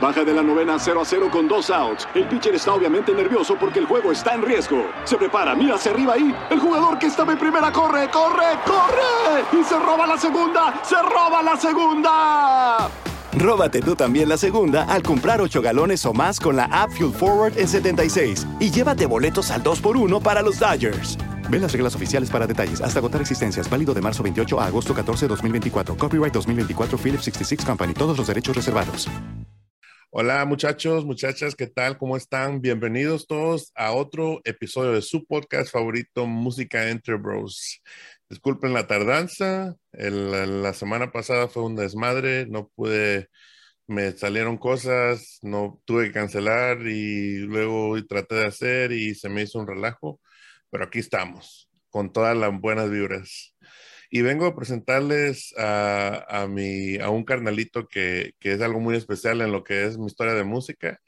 Baja de la novena 0 a 0 con dos outs. El pitcher está obviamente nervioso porque el juego está en riesgo. Se prepara, mira hacia arriba ahí. El jugador que estaba en primera corre, corre, corre. Y se roba la segunda, se roba la segunda. Róbate tú también la segunda al comprar 8 galones o más con la app Fuel Forward en 76 y llévate boletos al 2x1 para los Dodgers. Ve las reglas oficiales para detalles. Hasta agotar existencias. Válido de marzo 28 a agosto 14, 2024. Copyright 2024 Philips 66 Company. Todos los derechos reservados. Hola muchachos, muchachas, ¿qué tal? ¿Cómo están? Bienvenidos todos a otro episodio de su podcast favorito, Música Entre Bros. Disculpen la tardanza, el, la semana pasada fue un desmadre, no pude, me salieron cosas, no tuve que cancelar y luego traté de hacer y se me hizo un relajo, pero aquí estamos, con todas las buenas vibras. Y vengo a presentarles a, a, mi, a un carnalito que, que, es algo muy especial en lo que es mi historia de música.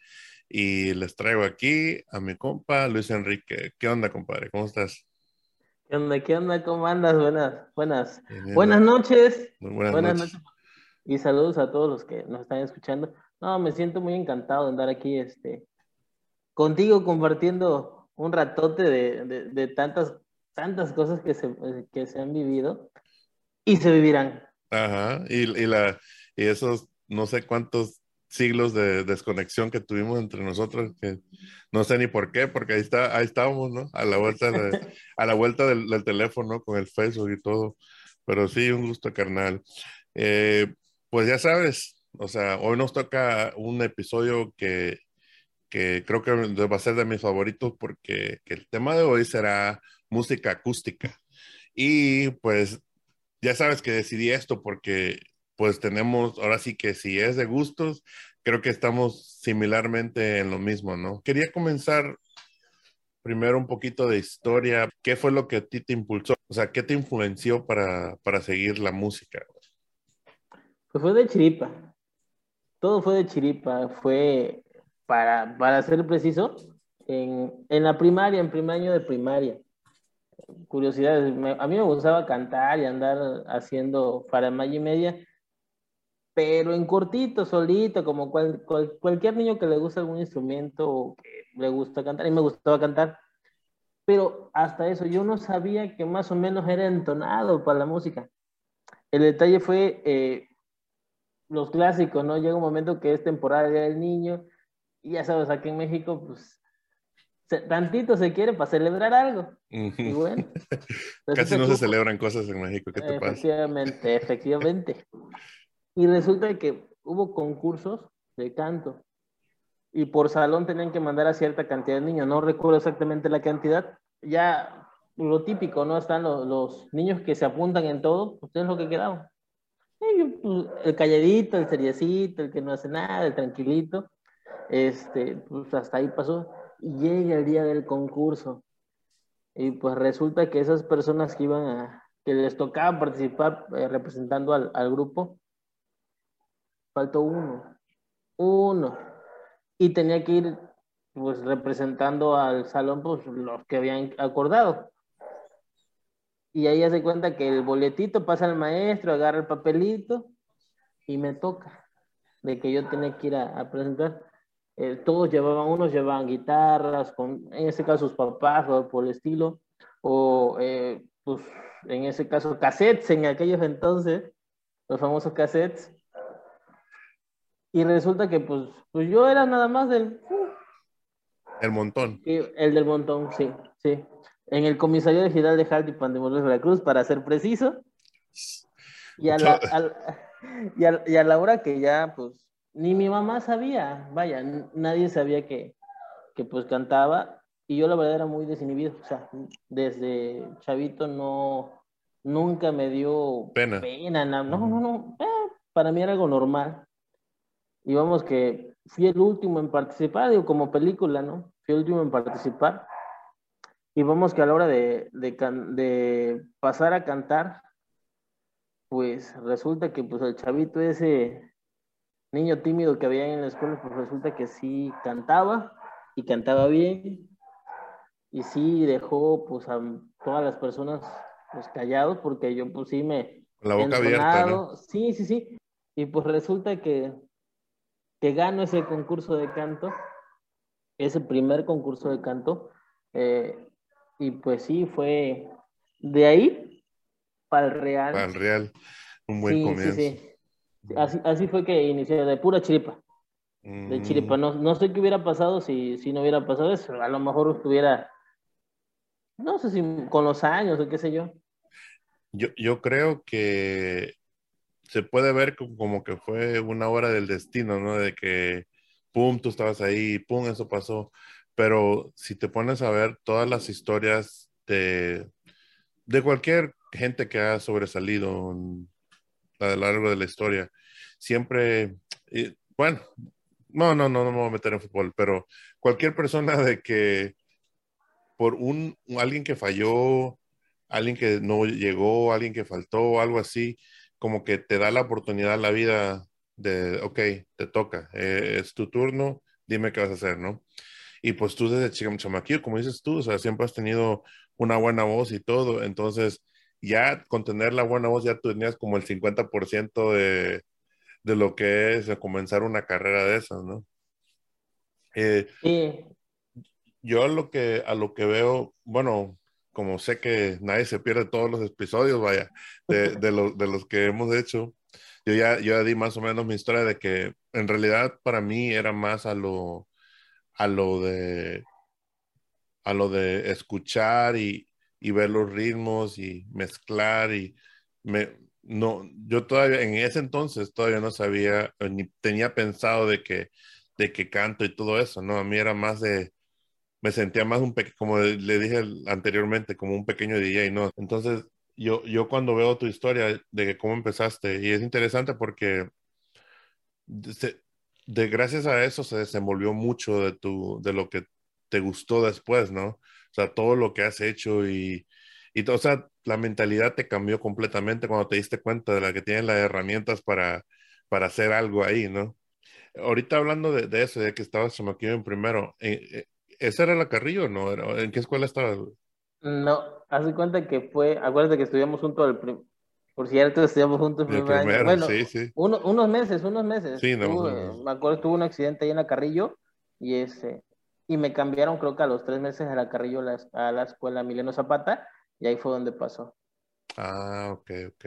Y les traigo aquí a mi compa Luis Enrique. ¿Qué onda, compadre? ¿Cómo estás? ¿Qué onda? ¿Qué onda? ¿Cómo andas? Buenas, buenas, buenas noches. Muy buenas, buenas noches. noches. Y saludos a todos los que nos están escuchando. No, me siento muy encantado de andar aquí este, contigo compartiendo un ratote de, de, de tantas tantas cosas que se, que se han vivido y se vivirán. Ajá, y, y, la, y esos no sé cuántos siglos de desconexión que tuvimos entre nosotros, que no sé ni por qué, porque ahí, está, ahí estábamos, ¿no? A la vuelta, de, a la vuelta del, del, teléfono con el Facebook y todo. Pero sí, un gusto, carnal. Eh, pues ya sabes, o sea, hoy nos toca un episodio que, que creo que va a ser de mis favoritos porque el tema de hoy será música acústica. Y pues ya sabes que decidí esto porque pues tenemos, ahora sí que si es de gustos, creo que estamos similarmente en lo mismo, ¿no? Quería comenzar primero un poquito de historia. ¿Qué fue lo que a ti te impulsó? O sea, ¿qué te influenció para, para seguir la música? Pues fue de chiripa. Todo fue de chiripa. Fue, para, para ser preciso, en, en la primaria, en primer año de primaria curiosidades. Me, a mí me gustaba cantar y andar haciendo faramaya y media, pero en cortito, solito, como cual, cual, cualquier niño que le gusta algún instrumento o que le gusta cantar, y me gustaba cantar. Pero hasta eso, yo no sabía que más o menos era entonado para la música. El detalle fue eh, los clásicos, ¿no? Llega un momento que es temporada del niño, y ya sabes, aquí en México, pues tantito se quiere para celebrar algo. Y bueno, Casi no se celebran cosas en México, ¿qué te efectivamente, pasa? Efectivamente, efectivamente. Y resulta que hubo concursos de canto y por salón tenían que mandar a cierta cantidad de niños, no recuerdo exactamente la cantidad, ya lo típico, ¿no? Están los, los niños que se apuntan en todo, pues es lo que quedaba. Pues, el calladito, el seriecito, el que no hace nada, el tranquilito, este, pues hasta ahí pasó y llega el día del concurso. Y pues resulta que esas personas que iban a, que les tocaba participar eh, representando al, al, grupo, faltó uno, uno. Y tenía que ir pues representando al salón pues los que habían acordado. Y ahí hace cuenta que el boletito pasa al maestro, agarra el papelito y me toca de que yo tenía que ir a, a presentar eh, todos llevaban, unos llevaban guitarras, con, en ese caso sus papás o por el estilo, o eh, pues en ese caso cassettes en aquellos entonces, los famosos cassettes. Y resulta que pues, pues yo era nada más del... El montón. El del montón, sí, sí. En el comisario de General de Jaltipan de Morelos Veracruz, para ser preciso. Y a, la, a, y, a, y a la hora que ya, pues, ni mi mamá sabía, vaya, nadie sabía que, que pues cantaba y yo la verdad era muy desinhibido, o sea, desde chavito no, nunca me dio pena, pena no, no, no, eh, para mí era algo normal. vamos que fui el último en participar, digo, como película, ¿no? Fui el último en participar. Y vamos que a la hora de, de, pasar a cantar, pues resulta que pues el chavito ese niño tímido que había en la escuela, pues resulta que sí cantaba y cantaba bien. Y sí dejó pues a todas las personas pues callados porque yo pues sí me la boca abierta sí sí sí. Y pues resulta que que gano ese concurso de canto ese primer concurso de canto eh, y pues sí fue de ahí para el Real. Para el Real un buen comienzo sí, sí. Así, así fue que inició de pura chiripa de chiripa. Mm. No, no sé qué hubiera pasado si, si no hubiera pasado eso. A lo mejor estuviera no sé si con los años o qué sé yo. Yo, yo creo que se puede ver como que fue una hora del destino, ¿no? De que, pum, tú estabas ahí, pum, eso pasó. Pero si te pones a ver todas las historias de, de cualquier gente que ha sobresalido a lo largo de la historia, siempre, bueno, no, no, no, no me voy a meter en fútbol, pero cualquier persona de que por un, alguien que falló, alguien que no llegó, alguien que faltó, algo así, como que te da la oportunidad la vida de, ok, te toca, eh, es tu turno, dime qué vas a hacer, ¿no? Y pues tú desde chamaquillo, como dices tú, o sea, siempre has tenido una buena voz y todo, entonces ya con tener la buena voz ya tú tenías como el 50% de, de lo que es comenzar una carrera de esas, ¿no? Eh, sí yo a lo que, a lo que veo, bueno, como sé que nadie se pierde todos los episodios, vaya, de, de, de los que hemos hecho, yo ya, yo di más o menos mi historia de que en realidad para mí era más a lo, a lo de, a lo de escuchar y, y ver los ritmos y mezclar y me, no, yo todavía, en ese entonces todavía no sabía, ni tenía pensado de que, de que canto y todo eso, ¿no? A mí era más de, me sentía más un pequeño, como le dije anteriormente, como un pequeño DJ, ¿no? Entonces, yo, yo cuando veo tu historia de cómo empezaste, y es interesante porque de, gracias a eso se desenvolvió mucho de, tu, de lo que te gustó después, ¿no? Sea, todo lo que has hecho y, y o sea, la mentalidad te cambió completamente cuando te diste cuenta de la que tienes las herramientas para, para hacer algo ahí, ¿no? Ahorita hablando de, de eso, de que estabas chamaquillo en primero, eh, eh, ¿Esa era la Carrillo o no? ¿En qué escuela estabas? No, haz cuenta que fue, acuérdate que estudiamos juntos el por cierto, estudiamos juntos el primer año. Bueno, sí, sí. unos meses, unos meses. Sí, no, me acuerdo, tuve un accidente ahí en la Carrillo y ese, y me cambiaron creo que a los tres meses a la Carrillo a la escuela Mileno Zapata y ahí fue donde pasó. Ah, ok, ok.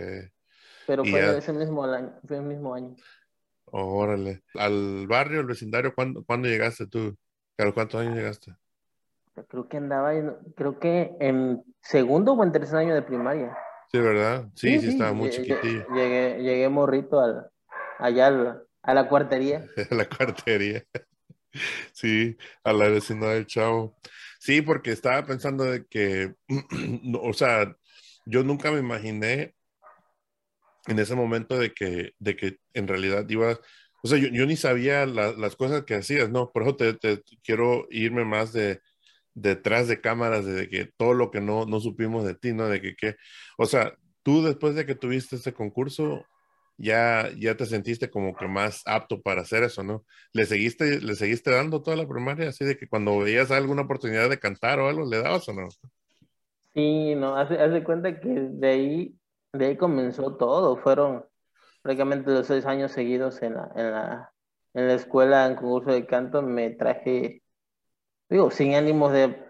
Pero fue ese mismo año, fue el mismo año. Órale. ¿Al barrio, al vecindario, cuándo, ¿cuándo llegaste tú? ¿A cuántos años llegaste? Creo que andaba, creo que en segundo o en tercer año de primaria. Sí, ¿verdad? Sí, sí, estaba muy chiquitillo. Llegué, llegué morrito al, allá a la cuartería. a la cuartería. Sí, a la vecina del chavo. Sí, porque estaba pensando de que, o sea, yo nunca me imaginé en ese momento de que, de que en realidad ibas o sea, yo, ni sabía las cosas que hacías, ¿no? Por eso te, quiero irme más de detrás de cámaras, de que todo lo que no, no supimos de ti, ¿no? De que, que, o sea, tú después de que tuviste ese concurso, ya, ya te sentiste como que más apto para hacer eso, ¿no? ¿Le seguiste, le seguiste dando toda la primaria, así de que cuando veías alguna oportunidad de cantar o algo, le dabas o no? Sí, no, hace, hace cuenta que de ahí, de ahí comenzó todo, fueron prácticamente los seis años seguidos en la, en la, en la escuela, en concurso de canto, me traje, digo, sin ánimos de,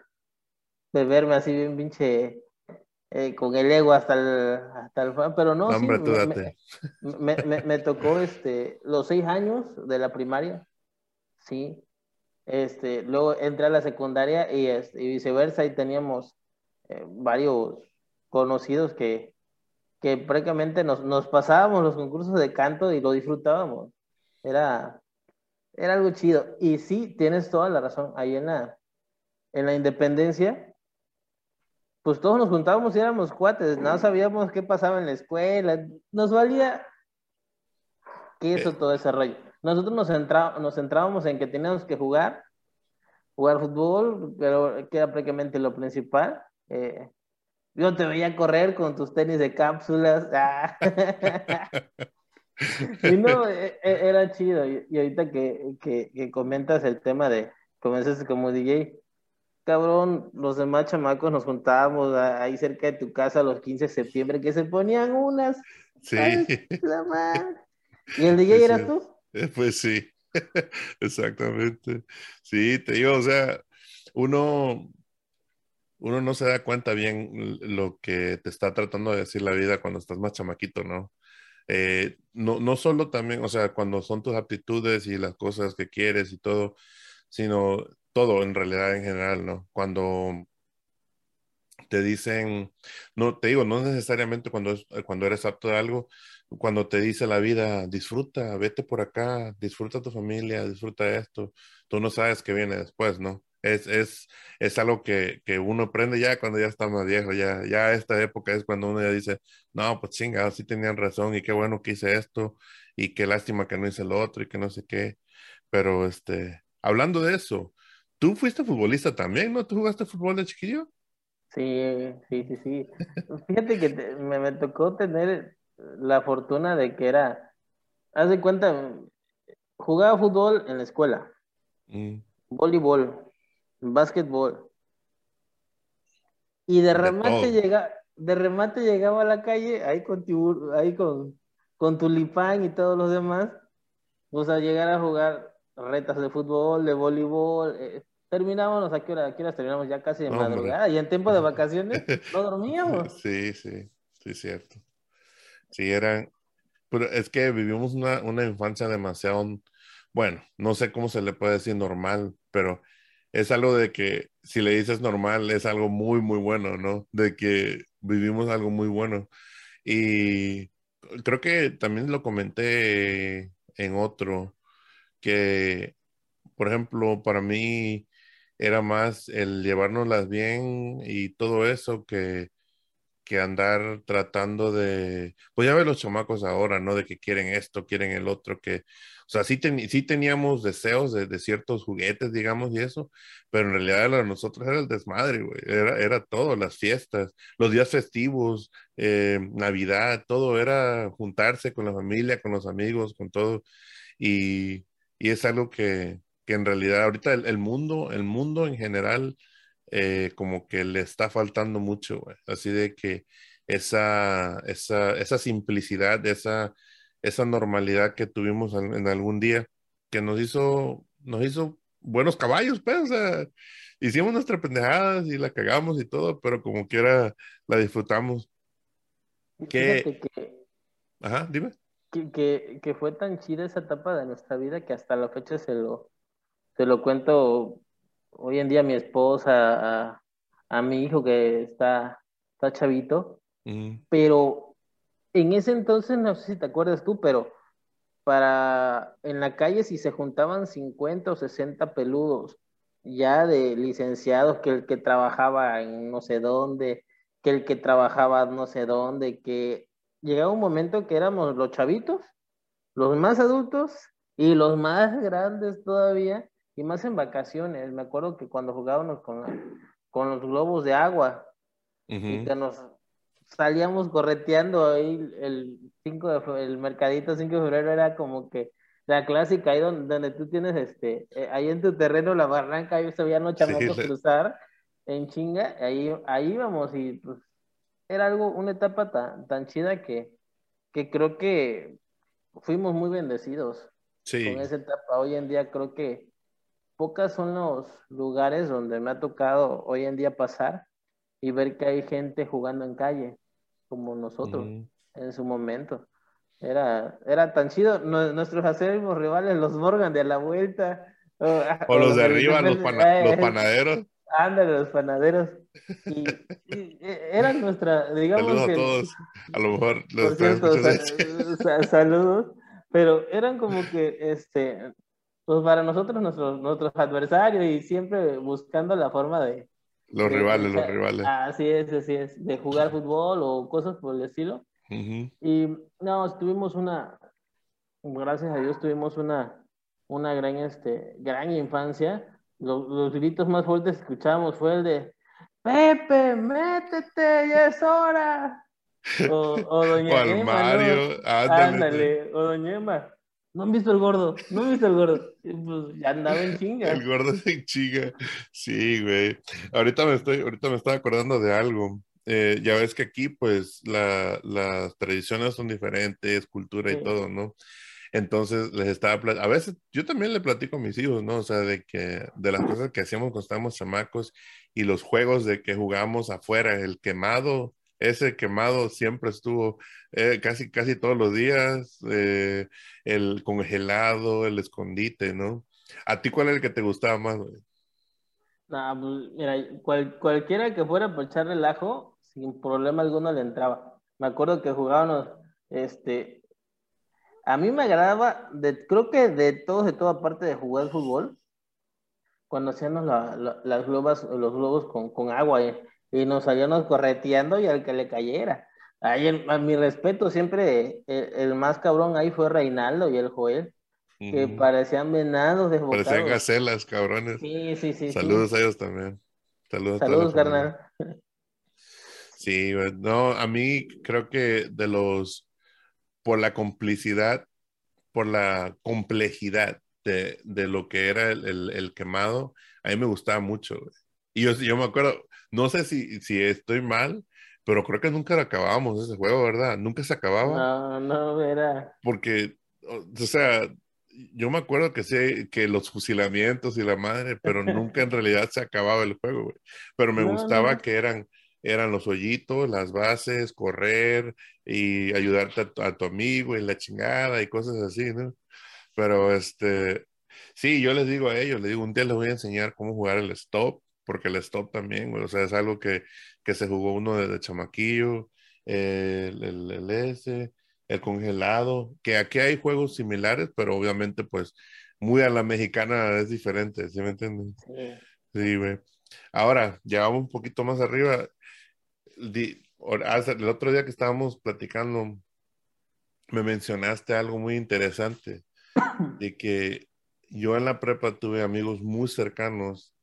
de verme así bien pinche, eh, con el ego hasta el, hasta el, pero no, sí, me, me, me, tocó este, los seis años de la primaria, sí, este, luego entré a la secundaria y, este, y viceversa, y teníamos eh, varios conocidos que, que prácticamente nos, nos pasábamos los concursos de canto y lo disfrutábamos. Era, era algo chido. Y sí, tienes toda la razón. Ahí en la, en la independencia, pues todos nos juntábamos y éramos cuates, no sabíamos qué pasaba en la escuela, nos valía que eso todo ese rollo. nosotros nos, centra, nos centrábamos en que teníamos que jugar, jugar fútbol, pero que era prácticamente lo principal. Eh, yo te veía correr con tus tenis de cápsulas. Ah. y no, e, e, era chido. Y, ahorita que, que, que, comentas el tema de comenzaste como DJ, cabrón, los demás chamacos nos juntábamos ahí cerca de tu casa los 15 de septiembre que se ponían unas. Sí. ¿Y el DJ eras tú? Eh, pues sí, exactamente. Sí, te digo, o sea, uno, uno no se da cuenta bien lo que te está tratando de decir la vida cuando estás más chamaquito, ¿no? Eh, no, no solo también, o sea, cuando son tus aptitudes y las cosas que quieres y todo, sino todo en realidad en general, ¿no? Cuando te dicen, no, te digo, no necesariamente cuando, cuando eres apto de algo, cuando te dice la vida, disfruta, vete por acá, disfruta tu familia, disfruta esto, tú no sabes qué viene después, ¿no? Es, es, es algo que, que, uno aprende ya cuando ya está más viejo, ya, ya esta época es cuando uno ya dice, no, pues chinga, sí tenían razón y qué bueno que hice esto y qué lástima que no hice lo otro y que no sé qué, pero este, hablando de eso, tú fuiste futbolista también, ¿no? ¿Tú jugaste fútbol de chiquillo? Sí, sí, sí, sí. Fíjate que me, me, tocó tener la fortuna de que era, haz de cuenta, jugaba fútbol en la escuela, mm. voleibol, básquetbol, y de remate, llega, de remate llegaba a la calle, ahí con, ahí con, con tulipán y todos los demás, o sea, llegar a jugar retas de fútbol, de voleibol, eh, terminábamos, ¿a qué hora, a qué hora terminamos? Ya casi de madrugada, y en tiempo de vacaciones no dormíamos. Sí, sí, sí, cierto. Sí, eran, pero es que vivimos una, una infancia demasiado, bueno, no sé cómo se le puede decir normal, pero es algo de que si le dices normal es algo muy, muy bueno, ¿no? De que vivimos algo muy bueno. Y creo que también lo comenté en otro, que, por ejemplo, para mí era más el llevárnoslas bien y todo eso que, que andar tratando de, pues ya ves los chamacos ahora, ¿no? De que quieren esto, quieren el otro, que, o sea, sí, sí teníamos deseos de, ciertos juguetes, digamos, y eso, pero en realidad lo nosotros era el desmadre, güey, era, era todo, las fiestas, los días festivos, eh, Navidad, todo era juntarse con la familia, con los amigos, con todo, y, y es algo que, que en realidad ahorita el, mundo, el mundo en general, eh, como que le está faltando mucho, Así de que esa, esa, esa simplicidad, esa, esa normalidad que tuvimos en, algún día, que nos hizo, nos hizo buenos caballos, pues, o sea, hicimos nuestras pendejadas y la cagamos y todo, pero como quiera la disfrutamos. Que... Ajá, dime. Que, que, fue tan chida esa etapa de nuestra vida que hasta la fecha se lo, se lo cuento hoy en día a mi esposa, a, mi hijo que está, está chavito, pero en ese entonces, no sé si te acuerdas tú, pero para en la calle si se juntaban 50 o 60 peludos ya de licenciados, que el que trabajaba en no sé dónde, que el que trabajaba no sé dónde, que llegaba un momento que éramos los chavitos, los más adultos y los más grandes todavía, y más en vacaciones. Me acuerdo que cuando jugábamos con, con los globos de agua y que nos salíamos correteando ahí el 5 de el mercadito 5 de febrero era como que la clásica ahí donde, donde tú tienes este eh, ahí en tu terreno la barranca ahí se veían los chamacos cruzar en chinga ahí ahí íbamos y pues era algo una etapa tan, tan chida que que creo que fuimos muy bendecidos con esa etapa. Hoy en día creo que pocas son los lugares donde me ha tocado hoy en día pasar y ver que hay gente jugando en calle, como nosotros en su momento. Era, era tan chido. Nuestros acérrimos rivales, los Morgan de la vuelta. O, los, de arriba, los, los, panaderos. Ándale, los panaderos. Y, e, eran nuestra, digamos. Saludos a todos. A lo mejor los Saludos. Pero eran como que este pues para nosotros, nuestros, nuestros adversarios y siempre buscando la forma de... Los rivales, los rivales. Así es, así es, de jugar fútbol o cosas por el estilo. Y no, tuvimos una, gracias a Dios tuvimos una, una gran, este, gran infancia. Los, los gritos más fuertes que escuchábamos fue el de Pepe, métete, ya es hora. O, o Doña Emma, Mario, ¿no? ándale. Ándale, o Doña Emma. No han visto el gordo, no han visto el gordo. Pues ya andaba en chinga. El gordo se chinga. Sí, güey. Ahorita me estoy, ahorita me estaba acordando de algo. Eh, ya ves que aquí, pues, la- las tradiciones son diferentes, cultura y Sí. todo, ¿no? Entonces les estaba, a veces yo también le platico a mis hijos, ¿no? O sea, de que, de las cosas que hacíamos cuando estábamos chamacos y los juegos de que jugamos afuera, el quemado, ese quemado siempre estuvo eh, casi, casi todos los días, eh, el congelado, el escondite, ¿no? ¿A ti cuál era el que te gustaba más, güey? Nah, pues, mira, cual- cualquiera que fuera por echar relajo, sin problema alguno le entraba. Me acuerdo que jugábamos, este, a mí me agradaba, de, creo que de todos, de toda parte de jugar fútbol, cuando hacíamos la- la- las globas, los globos con, con agua eh, y nos salíamos correteando y al que le cayera. Ahí, en- a mi respeto, siempre el, el más cabrón ahí fue Reinaldo y el Joel, que parecían venados Parecían desbocados. gacelas, cabrones. Sí, sí, sí. sí. Saludos a ellos también. Saludos Saludos, familia. carnal. Sí, no, a mí creo que de los, por la complicidad, por la complejidad de, de lo que era el, el- el quemado, a mí me gustaba mucho. Y yo, yo me acuerdo, no sé si, si estoy mal, pero creo que nunca lo acabábamos ese juego, ¿verdad? Nunca se acababa. No, no, era. porque, o sea, yo me acuerdo que sé que los fusilamientos y la madre, pero nunca en realidad se acababa el juego, güey. Pero me No, gustaba no. que eran, eran los hoyitos, las bases, correr y ayudarte a tu, a tu amigo y la chingada y cosas así, ¿no? Pero este, sí, yo les digo a ellos, les digo, un día les voy a enseñar cómo jugar el stop, porque el stop también, güey, o sea, es algo que, que se jugó uno desde chamaquillo, el, el, el ese, el congelado, que aquí hay juegos similares, pero obviamente pues muy a la mexicana es diferente, ¿sí me entiendes? Sí. Sí, güey. Ahora, ya vamos un poquito más arriba. Di- el otro día que estábamos platicando, me mencionaste algo muy interesante, de que yo en la prepa tuve amigos muy cercanos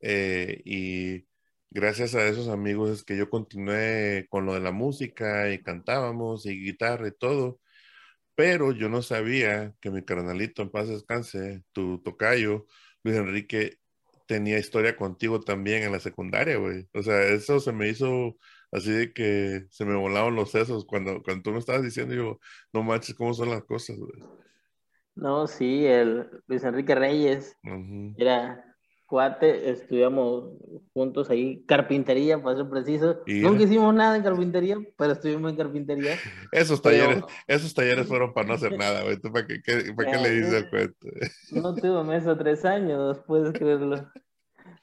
eh, y gracias a esos amigos es que yo continué con lo de la música y cantábamos y guitarra y todo, pero yo no sabía que mi carnalito en paz descanse, tu tocayo, Luis Enrique, tenía historia contigo también en la secundaria, güey. O sea, eso se me hizo así de que se me volaban los sesos cuando, cuando tú me estabas diciendo, yo, no manches, cómo son las cosas, güey. No, sí, el Luis Enrique Reyes era cuate, estudiamos juntos ahí, carpintería, para ser preciso. Nunca hicimos nada en carpintería, pero estuvimos en carpintería. Esos Pero- talleres, esos talleres fueron para no hacer nada, güey. ¿Tú para qué, qué- para qué le dices el cuento? No tuve mesa tres años, puedes creerlo.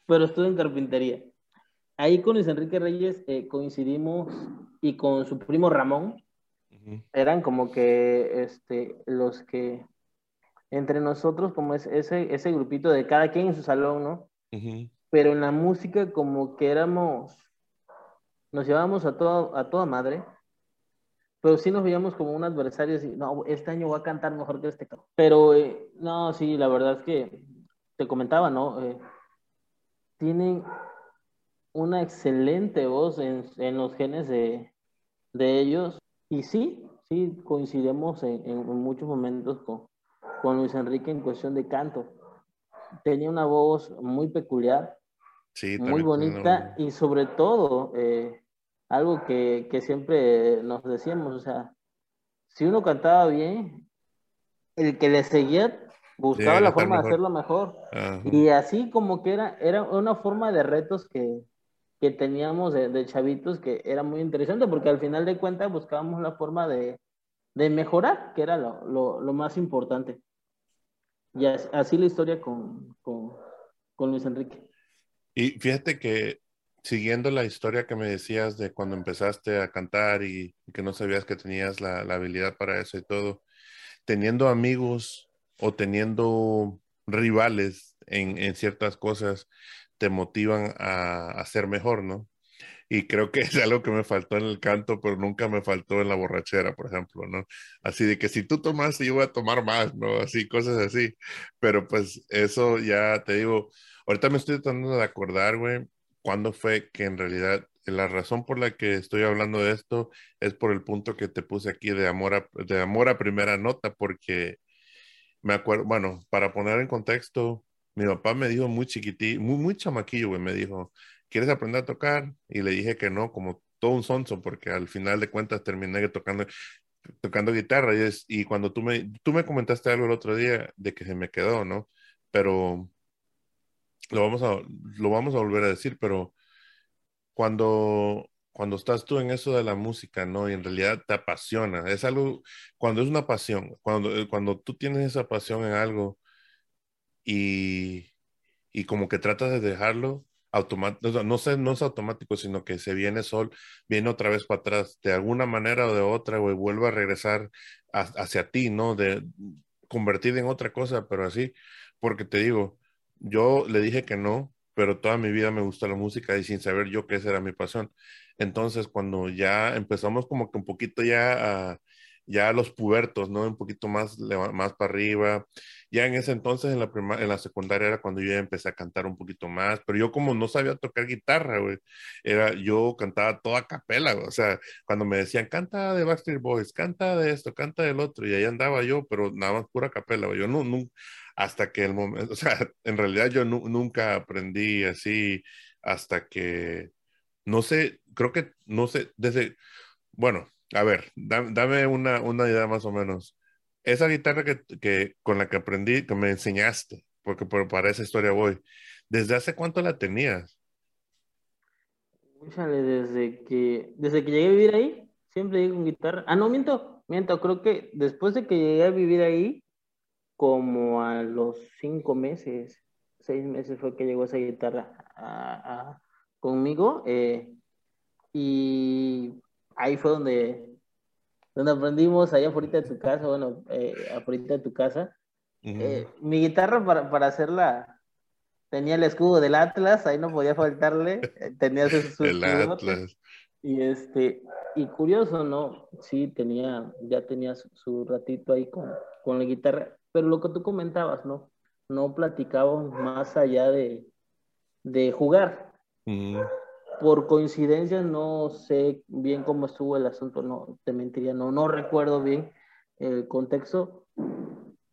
Pero estuve en carpintería. Ahí con Luis Enrique Reyes eh, coincidimos y con su primo Ramón, eran como que este, los que entre nosotros, como es ese, ese grupito de cada quien en su salón, ¿no? Pero en la música como que éramos, nos llevábamos a, todo, a toda madre, pero sí nos veíamos como un adversario, así, no, este año voy a cantar mejor que este. Pero eh, no, sí, la verdad es que te comentaba, ¿no? Eh, tienen una excelente voz en, en los genes de, de ellos. Y sí, sí, coincidimos en, en muchos momentos con, con Luis Enrique en cuestión de canto. Tenía una voz muy peculiar, Sí, muy bonita y sobre todo eh, algo que, que siempre nos decíamos, o sea, si uno cantaba bien, el que le seguía buscaba la forma de hacerlo mejor. Ajá. Y así como que era, era una forma de retos que, que teníamos de, de chavitos que era muy interesante porque al final de cuentas buscábamos la forma de, de mejorar, que era lo, lo, lo más importante. Y as- así la historia con, con, con Luis Enrique. Y fíjate que siguiendo la historia que me decías de cuando empezaste a cantar y, y que no sabías que tenías la, la habilidad para eso y todo, teniendo amigos o teniendo rivales en, en ciertas cosas te motivan a, a ser mejor, ¿no? Y creo que es algo que me faltó en el canto, pero nunca me faltó en la borrachera, por ejemplo, ¿no? Así de que si tú tomas, yo voy a tomar más, ¿no? Así, cosas así. Pero pues eso ya te digo, ahorita me estoy tratando de acordar, güey, cuándo fue que en realidad la razón por la que estoy hablando de esto es por el punto que te puse aquí de amor a, de amor a primera nota, porque me acuerdo, bueno, para poner en contexto, mi papá me dijo muy chiquitito, muy, muy chamaquillo, güey, me dijo, ¿quieres aprender a tocar? Y le dije que no, como todo un sonso, porque al final de cuentas terminé tocando, tocando guitarra. Y, es, y cuando tú me, tú me comentaste algo el otro día de que se me quedó, ¿no? Pero lo vamos a, lo vamos a volver a decir, pero cuando, cuando estás tú en eso de la música, ¿no? Y en realidad te apasiona, es algo, cuando es una pasión, cuando, eh, cuando tú tienes esa pasión en algo y, y como que tratas de dejarlo, automático, no, sé, no es automático, sino que se viene sol, viene otra vez para atrás, de alguna manera o de otra, güey, vuelve a regresar hacia ti, ¿no? De convertir en otra cosa, pero así, porque te digo, yo le dije que no, pero toda mi vida me gusta la música y sin saber yo que esa era mi pasión. Entonces, cuando ya empezamos como que un poquito ya a, ya los pubertos, ¿no? Un poquito más, más para arriba. Ya en ese entonces, en la, en la secundaria, era cuando yo ya empecé a cantar un poquito más, pero yo como no sabía tocar guitarra, güey, era, yo cantaba toda capela, o sea, cuando me decían, canta de Backstreet Boys, canta de esto, canta del otro, y ahí andaba yo, pero nada más pura capela, güey. Yo no, no, hasta que el momento, o sea, en realidad yo nunca aprendí así hasta que, no sé, creo que, no sé, desde, bueno, a ver, dame, una, una, idea más o menos. Esa guitarra que, que, con la que aprendí, que me enseñaste, porque por, para esa historia voy, ¿desde hace cuánto la tenías? desde que, desde que llegué a vivir ahí, siempre llegué con guitarra. Ah, no, miento, miento, creo que después de que llegué a vivir ahí, como a los cinco meses, seis meses fue que llegó esa guitarra conmigo. Eh, y ahí fue donde, donde aprendimos, allá afuera de tu casa, bueno, eh, afuera de tu casa. Eh, mi guitarra para, para hacerla tenía el escudo del Atlas, ahí no podía faltarle, eh, tenía su, el Atlas. Y este, y curioso, ¿no? Sí, tenía, ya tenía su, ratito ahí con, con la guitarra pero lo que tú comentabas, ¿no? No platicábamos más allá de, de jugar. Por coincidencia, no sé bien cómo estuvo el asunto, no te mentiría, no, no recuerdo bien el contexto,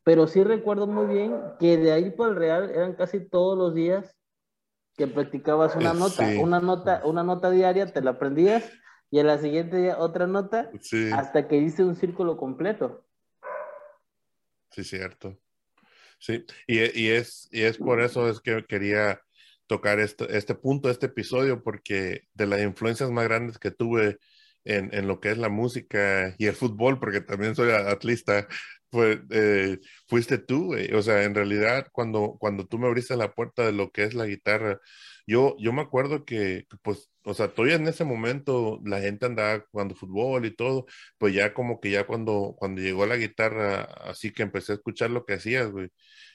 pero sí recuerdo muy bien que de ahí para el Real eran casi todos los días que practicabas una nota, una nota, una nota diaria, te la aprendías y a la siguiente día otra nota hasta que hice un círculo completo. Sí, cierto. Sí, y, y, es, y es por eso es que quería tocar este, este punto, este episodio, porque de las influencias más grandes que tuve en, en lo que es la música y el fútbol, porque también soy atlista, eh, fuiste tú, o sea, en realidad cuando, cuando tú me abriste la puerta de lo que es la guitarra, yo, yo me acuerdo que, pues, o sea, todavía en ese momento la gente andaba jugando fútbol y todo, pues ya como que ya cuando, cuando llegó la guitarra, así que empecé a escuchar lo que hacías, güey,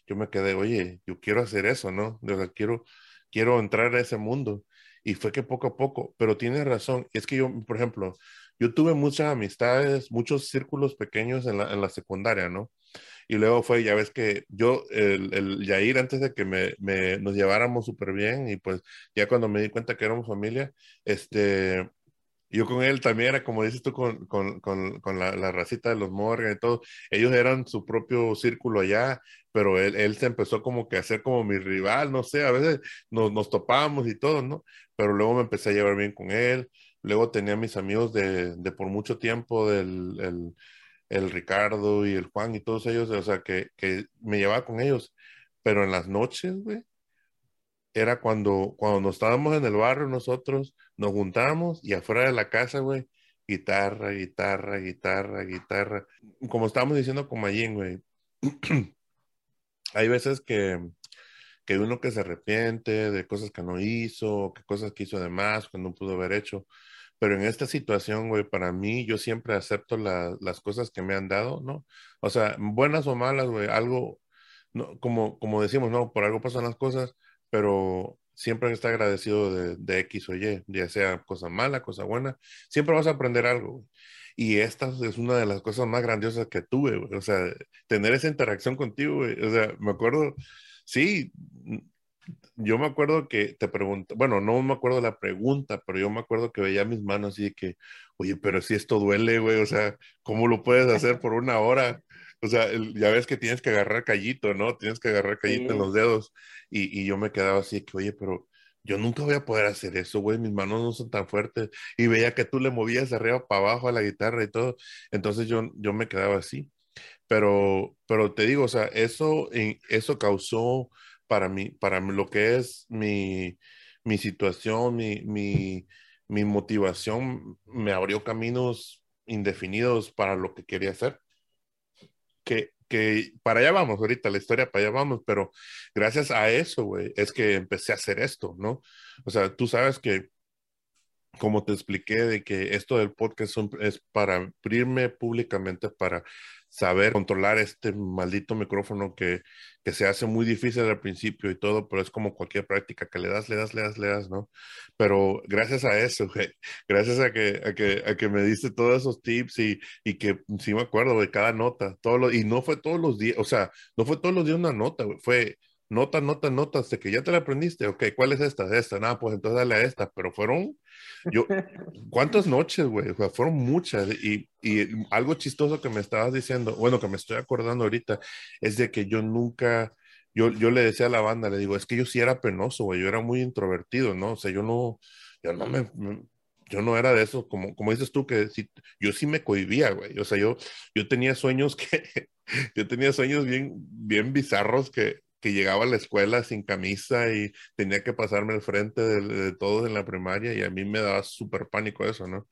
yo me quedé, oye, yo quiero hacer eso, ¿no? O sea, quiero, quiero entrar a ese mundo. Y fue que poco a poco, pero tienes razón, es que yo, por ejemplo, yo tuve muchas amistades, muchos círculos pequeños en la, en la secundaria, ¿no? Y luego fue, ya ves que yo, el, el Yair, antes de que me, me nos lleváramos súper bien, y pues ya cuando me di cuenta que éramos familia, este, yo con él también era, como dices tú, con, con, con, con la, la, racita de los Morgan y todo, ellos eran su propio círculo allá, pero él, él, se empezó como que a hacer como mi rival, no sé, a veces nos, nos topábamos y todo, ¿no? Pero luego me empecé a llevar bien con él, luego tenía mis amigos de, de por mucho tiempo del... El, el Ricardo y el Juan y todos ellos, o sea, que, que me llevaba con ellos, pero en las noches, güey, era cuando, cuando nos estábamos en el barrio nosotros, nos juntábamos y afuera de la casa, güey, guitarra, guitarra, guitarra, guitarra, como estábamos diciendo con Mayín, güey, hay veces que, que uno que se arrepiente de cosas que no hizo, que cosas que hizo de más, que no pudo haber hecho, pero en esta situación, güey, para mí, yo siempre acepto las cosas que me han dado, ¿no? O sea, buenas o malas, güey, algo, no, como, como decimos, ¿no? Por algo pasan las cosas, pero siempre está agradecido de, de, X o Y, ya sea cosa mala, cosa buena, siempre vas a aprender algo. Y esta es una de las cosas más grandiosas que tuve, o sea, tener esa interacción contigo, o sea, me acuerdo, sí, yo me acuerdo que te pregunto, bueno, no me acuerdo la pregunta, pero yo me acuerdo que veía mis manos y que, oye, pero si esto duele, güey, o sea, ¿cómo lo puedes hacer por una hora? O sea, ya ves que tienes que agarrar callito, ¿no? Tienes que agarrar callito en los dedos. Y, y, yo me quedaba así, que, oye, pero yo nunca voy a poder hacer eso, güey, mis manos no son tan fuertes. Y veía que tú le movías de arriba para abajo a la guitarra y todo. Entonces yo, yo me quedaba así. Pero, pero te digo, o sea, eso, eso causó para mí, para lo que es mi, mi situación, mi, mi, mi motivación, me abrió caminos indefinidos para lo que quería hacer que, para allá vamos ahorita, la historia para allá vamos, pero gracias a eso, güey, es que empecé a hacer esto, ¿no? O sea, tú sabes que, como te expliqué, de que esto del podcast es para abrirme públicamente para saber controlar este maldito micrófono que, que, se hace muy difícil al principio y todo, pero es como cualquier práctica que le das, le das, le das, le das, ¿no? Pero gracias a eso, gracias a que, a que, a que me diste todos esos tips y, y que sí me acuerdo de cada nota, todo lo, y no fue todos los días, o sea, no fue todos los días una nota, fue nota, nota, nota, hasta que ya te la aprendiste, ok, ¿cuál es esta? Esta, nada, pues entonces dale a esta, pero fueron, yo, ¿cuántas noches, güey? fueron muchas, y, y, algo chistoso que me estabas diciendo, bueno, que me estoy acordando ahorita, es de que yo nunca, yo, yo le decía a la banda, le digo, es que yo sí era penoso, güey, yo era muy introvertido, ¿no? O sea, yo no, yo no me, yo no era de eso, como, como dices tú, que sí, yo sí me cohibía, güey. O sea, yo, yo tenía sueños que, yo tenía sueños bien, bien bizarros que, que llegaba a la escuela sin camisa y tenía que pasarme al frente de, todos en la primaria y a mí me daba súper pánico eso, ¿no?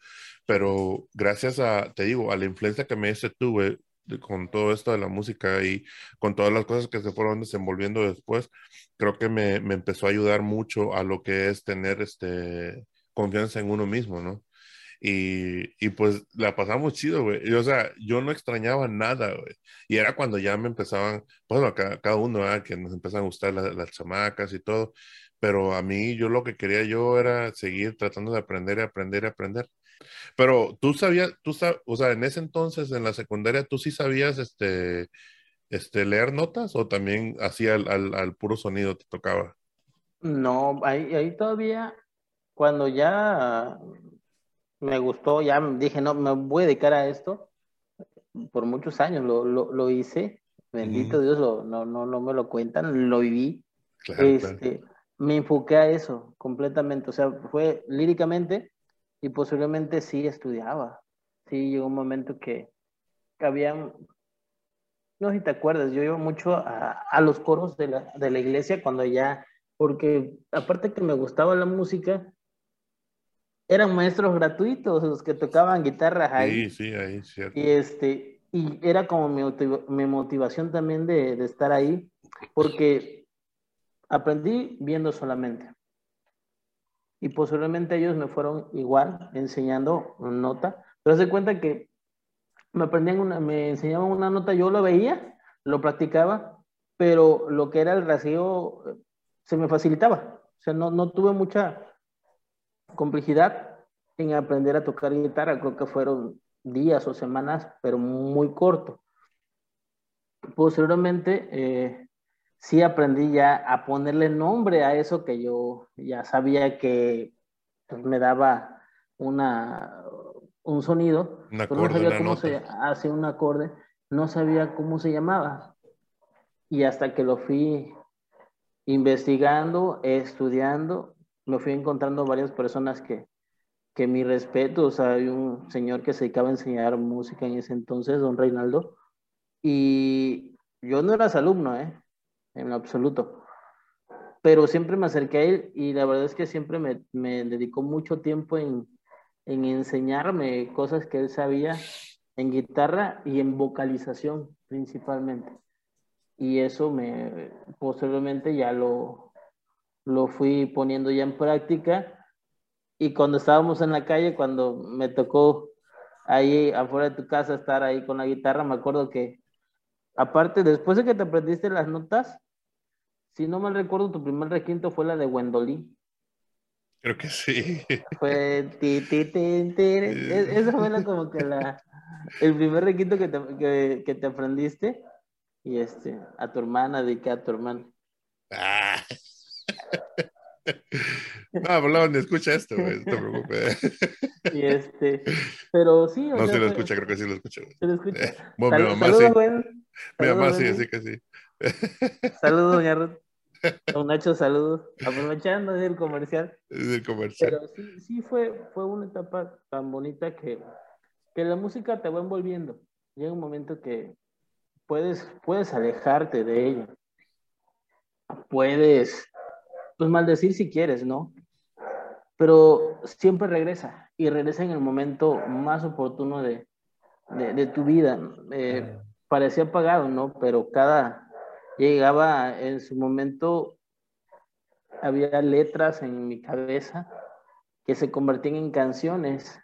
Pero gracias a, te digo, a la influencia que me hice tuve con todo esto de la música y con todas las cosas que se fueron desenvolviendo después, creo que me, me empezó a ayudar mucho a lo que es tener este, confianza en uno mismo, ¿no? Y, y, pues la pasamos chido, güey. o sea, yo no extrañaba nada, güey. Y era cuando ya me empezaban, bueno, cada, cada uno, que nos empezaban a gustar las chamacas y todo. Pero a mí, yo lo que quería yo era seguir tratando de aprender y aprender y aprender. Pero tú sabías, tú sabes, o sea, en ese entonces, en la secundaria, ¿tú sí sabías este, este, leer notas o también hacía al, al, al puro sonido te tocaba? No, ahí, ahí todavía, cuando ya me gustó, ya dije, no, me voy a dedicar a esto. Por muchos años lo, lo, lo hice, bendito Dios, lo, no, no, no me lo cuentan, lo viví. este, Me enfoqué a eso completamente, o sea, fue líricamente y posiblemente sí estudiaba. Sí, llegó un momento que, había, no sé si te acuerdas, yo iba mucho a, a los coros de la, de la iglesia cuando ya, porque aparte que me gustaba la música, eran maestros gratuitos los que tocaban guitarras ahí. Sí, sí, ahí, cierto. Y, este, y era como mi, mi motivación también de, de, estar ahí, porque aprendí viendo solamente. Y posiblemente ellos me fueron igual enseñando nota, pero se cuenta que me aprendían una, me enseñaban una nota, yo lo veía, lo practicaba, pero lo que era el rasgueo se me facilitaba. O sea, no, no tuve mucha complejidad en aprender a tocar guitarra, creo que fueron días o semanas, pero muy corto. Posteriormente, eh, sí aprendí ya a ponerle nombre a eso que yo ya sabía que pues, me daba una, un sonido, no sabía cómo se hace un acorde, no sabía cómo se llamaba. Y hasta que lo fui investigando, estudiando, me fui encontrando varias personas que, que mi respeto, o sea, hay un señor que se dedicaba a enseñar música en ese entonces, don Reinaldo, y yo no era su alumno, ¿eh? En absoluto, pero siempre me acerqué a él y la verdad es que siempre me, me dedicó mucho tiempo en, en enseñarme cosas que él sabía en guitarra y en vocalización principalmente. Y eso me posteriormente ya lo, lo fui poniendo ya en práctica y cuando estábamos en la calle, cuando me tocó ahí afuera de tu casa estar ahí con la guitarra, me acuerdo que aparte, después de que te aprendiste las notas, si no mal recuerdo, tu primer requinto fue la de Wendolí. Creo que sí. Fue ti, ti, ti, ti, e- Esa fue la, como que la, el primer requinto que te, que, que te aprendiste. Y este, a tu hermana, dediqué a tu hermana. Ah. No, pero luego ni escucha esto, güey, no te preocupes. Y este, pero sí, o No, sea, sí lo escucha, creo que sí lo escucha. se lo escucha. Eh, bueno, mi mamá saludos, sí. Mi sí, así que sí. Saludos, doña Ruth. Don Nacho, saludos. Aprovechando el comercial. Es el comercial. Pero sí, sí fue, fue una etapa tan bonita que, que la música te va envolviendo. Llega un momento que puedes, puedes alejarte de ella. Puedes, pues maldecir si quieres, ¿no? Pero siempre regresa y regresa en el momento más oportuno de, de, de tu vida. Eh, parecía apagado, ¿no? Pero cada llegaba en su momento, había letras en mi cabeza que se convertían en canciones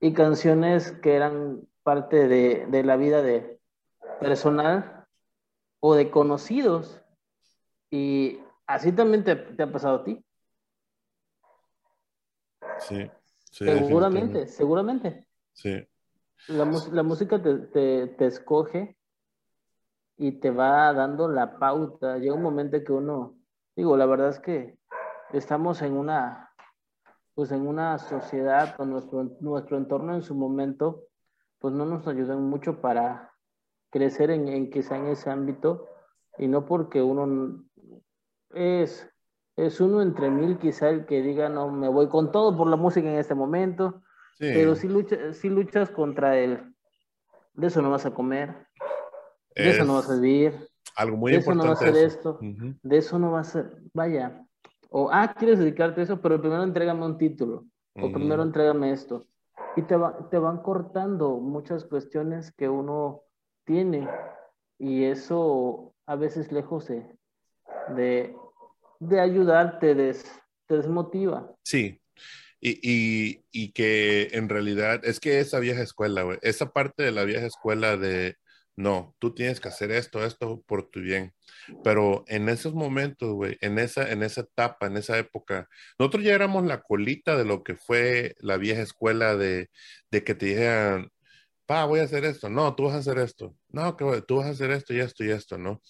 y canciones que eran parte de, de la vida de personal o de conocidos. Y así también te, te ha pasado a ti. Sí, sí. seguramente, seguramente. Sí. La, la música te, te, te escoge y te va dando la pauta. Llega un momento que uno, digo, la verdad es que estamos en una, pues en una sociedad con nuestro, nuestro entorno en su momento, pues no nos ayudan mucho para crecer en, en quizá en ese ámbito y no porque uno es, es uno entre mil quizá el que diga, no, me voy con todo por la música en este momento. Sí. Pero si, lucha, si luchas contra el, de eso no vas a comer, de eso no vas a vivir, algo muy de eso no vas a eso. esto, de eso no vas a hacer, vaya, o, ah, quieres dedicarte a eso, pero primero entrégame un título, o primero entrégame esto. Y te, va- te van cortando muchas cuestiones que uno tiene, y eso a veces lejos de, de, de ayudarte, des, te desmotiva. Sí. Y, y, y que en realidad es que esa vieja escuela, esa parte de la vieja escuela de, no, tú tienes que hacer esto, esto por tu bien. Pero en esos momentos, güey, en esa, en esa etapa, en esa época, nosotros ya éramos la colita de lo que fue la vieja escuela de, de que te dijeran, pa, voy a hacer esto. No, tú vas a hacer esto. No, que tú vas a hacer esto y esto y esto, ¿no?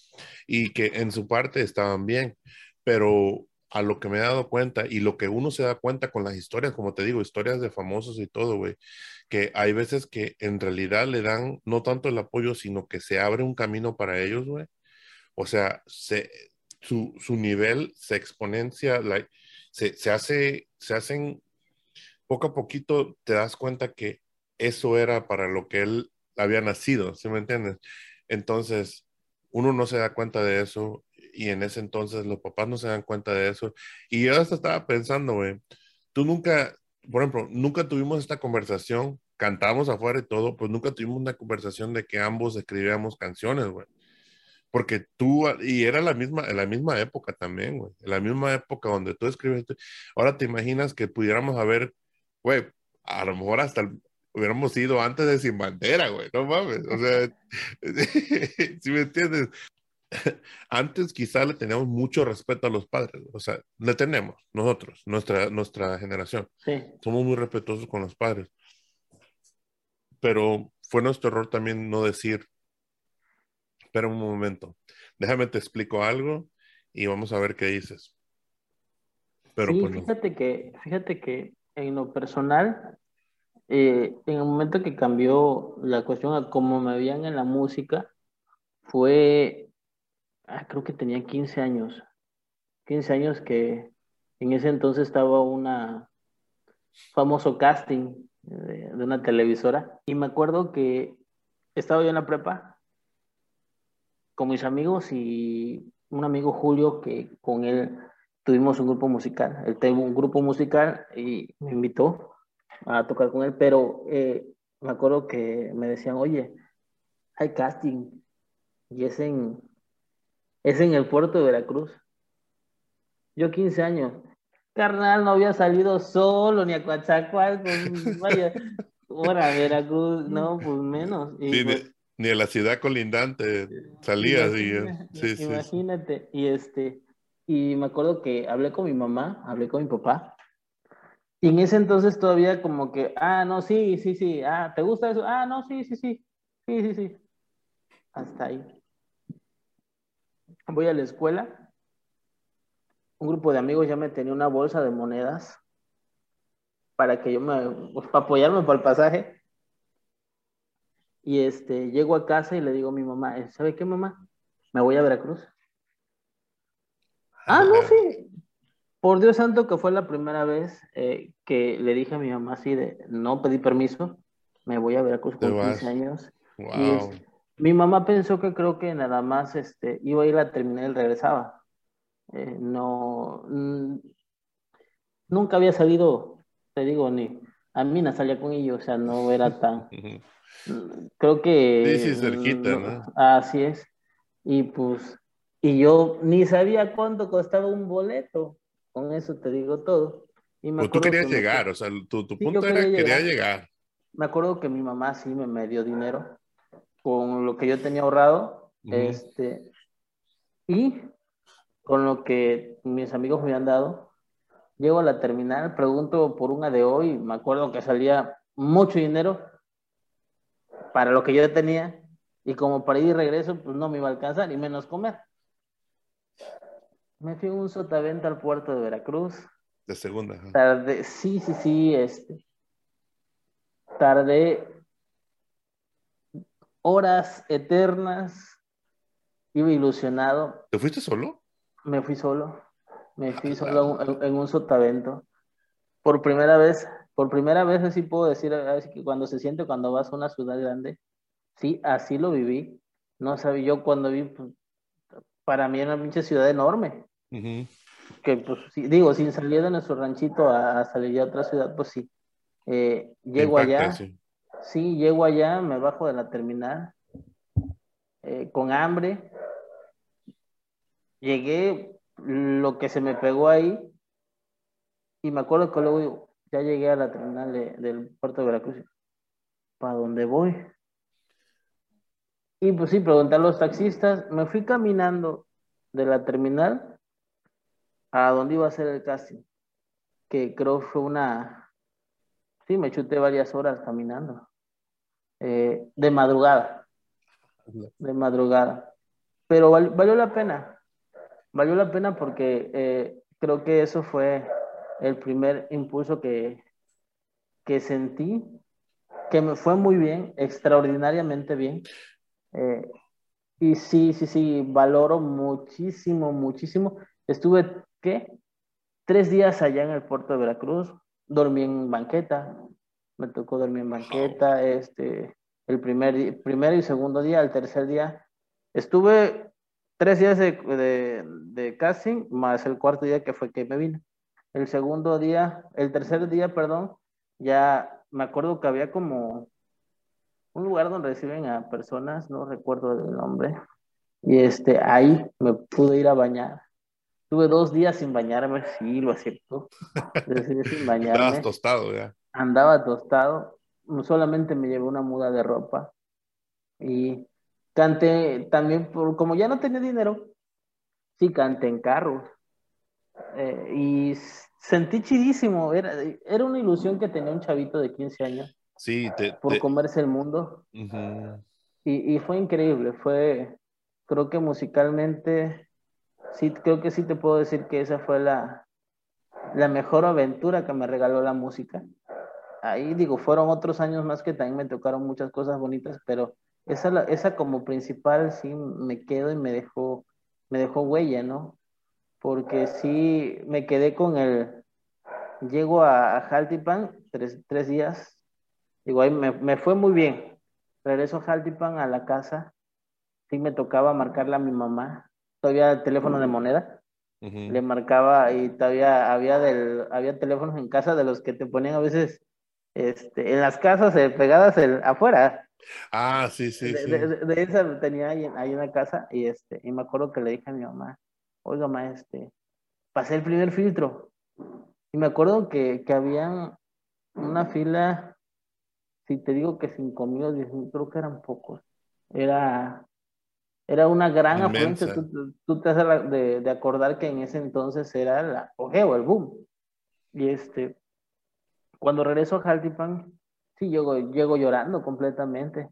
Y que en su parte estaban bien, pero a lo que me he dado cuenta y lo que uno se da cuenta con las historias, como te digo, historias de famosos y todo, güey, que hay veces que en realidad le dan no tanto el apoyo, sino que se abre un camino para ellos, güey. O sea, se, su, su nivel se exponencia, se, se hace, se hacen, poco a poquito te das cuenta que eso era para lo que él había nacido, ¿sí me entiendes? Entonces, uno no se da cuenta de eso y en ese entonces los papás no se dan cuenta de eso. Y yo hasta estaba pensando, güey, tú nunca, por ejemplo, nunca tuvimos esta conversación, cantamos afuera y todo, pues nunca tuvimos una conversación de que ambos escribíamos canciones, güey. Porque tú, y era la misma, la misma época también, güey, la misma época donde tú escribes, ahora te imaginas que pudiéramos haber, güey, a lo mejor hasta hubiéramos ido antes de Sin Bandera, güey, no mames, o sea, si me entiendes? Antes quizá le teníamos mucho respeto a los padres, o sea, le tenemos nosotros, nuestra, nuestra generación, Sí. somos muy respetuosos con los padres, pero fue nuestro error también no decir, espera un momento, déjame te explico algo y vamos a ver qué dices. Pero sí, pues no. fíjate que, fíjate que en lo personal, eh, en el momento que cambió la cuestión a cómo me veían en la música, fue, ah, creo que tenía 15 años, 15 años que en ese entonces estaba una famoso casting de, de una televisora. Y me acuerdo que estaba yo en la prepa con mis amigos y un amigo Julio que con él tuvimos un grupo musical. Él tuvo un grupo musical y me invitó a tocar con él, pero eh, me acuerdo que me decían, oye, hay casting y es en, es en el puerto de Veracruz. Yo 15 años, carnal, no había salido solo ni a Coatzacoalcos, vaya, ahora Veracruz, no, pues menos. Y Tiene- pues, Ni a la ciudad colindante salías. Y, sí, sí, imagínate. Y este, y me acuerdo que hablé con mi mamá, hablé con mi papá. Y en ese entonces todavía como que, ah, no, sí, sí, sí, ah, ¿te gusta eso? Ah, no, sí, sí, sí, sí, sí, sí. Hasta ahí. Voy a la escuela. Un grupo de amigos ya me tenía una bolsa de monedas para que yo me, pues, para apoyarme para el pasaje. Y este, llego a casa y le digo a mi mamá, ¿sabe qué mamá? Me voy a Veracruz. Ah, no, sí. Por Dios santo que fue la primera vez eh, que le dije a mi mamá así de, no pedí permiso, me voy a Veracruz con 15 años. Este, mi mamá pensó que creo que nada más este, iba a ir a terminar y regresaba. Eh, no, nunca había salido, te digo, ni a mí no salía con ellos, o sea, no era tan... creo que... Sí, sí, cerquita, ¿no? Así es. Y pues, y yo ni sabía cuánto costaba un boleto. Con eso te digo todo. Y me tú querías llegar, o sea, tu, punto era que quería llegar. Me acuerdo que mi mamá sí me, dio dinero con lo que yo tenía ahorrado. este, y con lo que mis amigos me habían dado. Llego a la terminal, pregunto por una de hoy, me acuerdo que salía mucho dinero para lo que yo tenía y como para ir y regreso, pues no me iba a alcanzar, y menos comer. Me fui un sotavento al puerto de Veracruz. De segunda. Tardé, sí, sí, sí, este. Tardé horas eternas. Iba ilusionado. ¿Te fuiste solo? Me fui solo. Me fui solo en, en un sotavento. Por primera vez, por primera vez así puedo decir, así que cuando se siente cuando vas a una ciudad grande, Sí, así lo viví. No sabía yo cuando vi, pues, para mí era una pinche ciudad enorme. Que pues digo, sin salir de nuestro ranchito a, salir a otra ciudad, pues sí. Eh, llego allá. Sí. llego allá, me bajo de la terminal eh, con hambre. Llegué, lo que se me pegó ahí, y me acuerdo que luego ya llegué a la terminal del puerto de Veracruz. ¿Para dónde voy? Y pues sí, pregunté a los taxistas, me fui caminando de la terminal a donde iba a ser el casting, que creo fue una, sí, me chuté varias horas caminando, eh, de madrugada, de madrugada, pero valió la pena, valió la pena porque eh, creo que eso fue el primer impulso que, que sentí, que me fue muy bien, extraordinariamente bien, eh, y sí, sí, sí, valoro muchísimo, muchísimo. Estuve, ¿qué? Tres días allá en el puerto de Veracruz, dormí en banqueta, me tocó dormir en banqueta, este, el primer, primero y segundo día, el tercer día, estuve tres días de, de, de casting, más el cuarto día que fue que me vine. El segundo día, el tercer día, perdón, ya me acuerdo que había como un lugar donde reciben a personas, no recuerdo el nombre, y este, ahí me pude ir a bañar. Tuve dos días sin bañarme, sí, lo acepto. sin bañarme. Andabas tostado ya. Andaba tostado, solamente me llevé una muda de ropa y canté también, por, como ya no tenía dinero, sí canté en carros. Eh, y sentí chidísimo, era, era una ilusión que tenía un chavito de 15 años Sí, por comerse el mundo. y, y, fue increíble, fue, creo que musicalmente, sí, creo que sí te puedo decir que esa fue la, la mejor aventura que me regaló la música. Ahí digo, fueron otros años más que también me tocaron muchas cosas bonitas, pero esa, esa como principal sí me quedo y me dejó, me dejó huella, ¿no? Porque sí me quedé con el, llego a, a Jaltipan tres, tres días Digo, ahí me, fue muy bien. Regreso a Jaltipan a la casa. Sí me tocaba marcarle a mi mamá. Todavía el teléfono de moneda. Le marcaba y todavía había, del, había teléfonos en casa de los que te ponían a veces este, en las casas eh, pegadas afuera. Ah, sí, sí, de, sí. De, esa tenía ahí, ahí, una casa y, este, y me acuerdo que le dije a mi mamá, oiga, mamá, este, pasé el primer filtro. Y me acuerdo que, que había una fila si te digo que 5 mil o 10 mil, creo que eran pocos. era, era una gran Inmensa. afluencia. Tú, tú te haces de, de, acordar que en ese entonces era el apogeo, el boom. Y este, cuando regreso a Jaltipan, sí, llego, llego llorando completamente,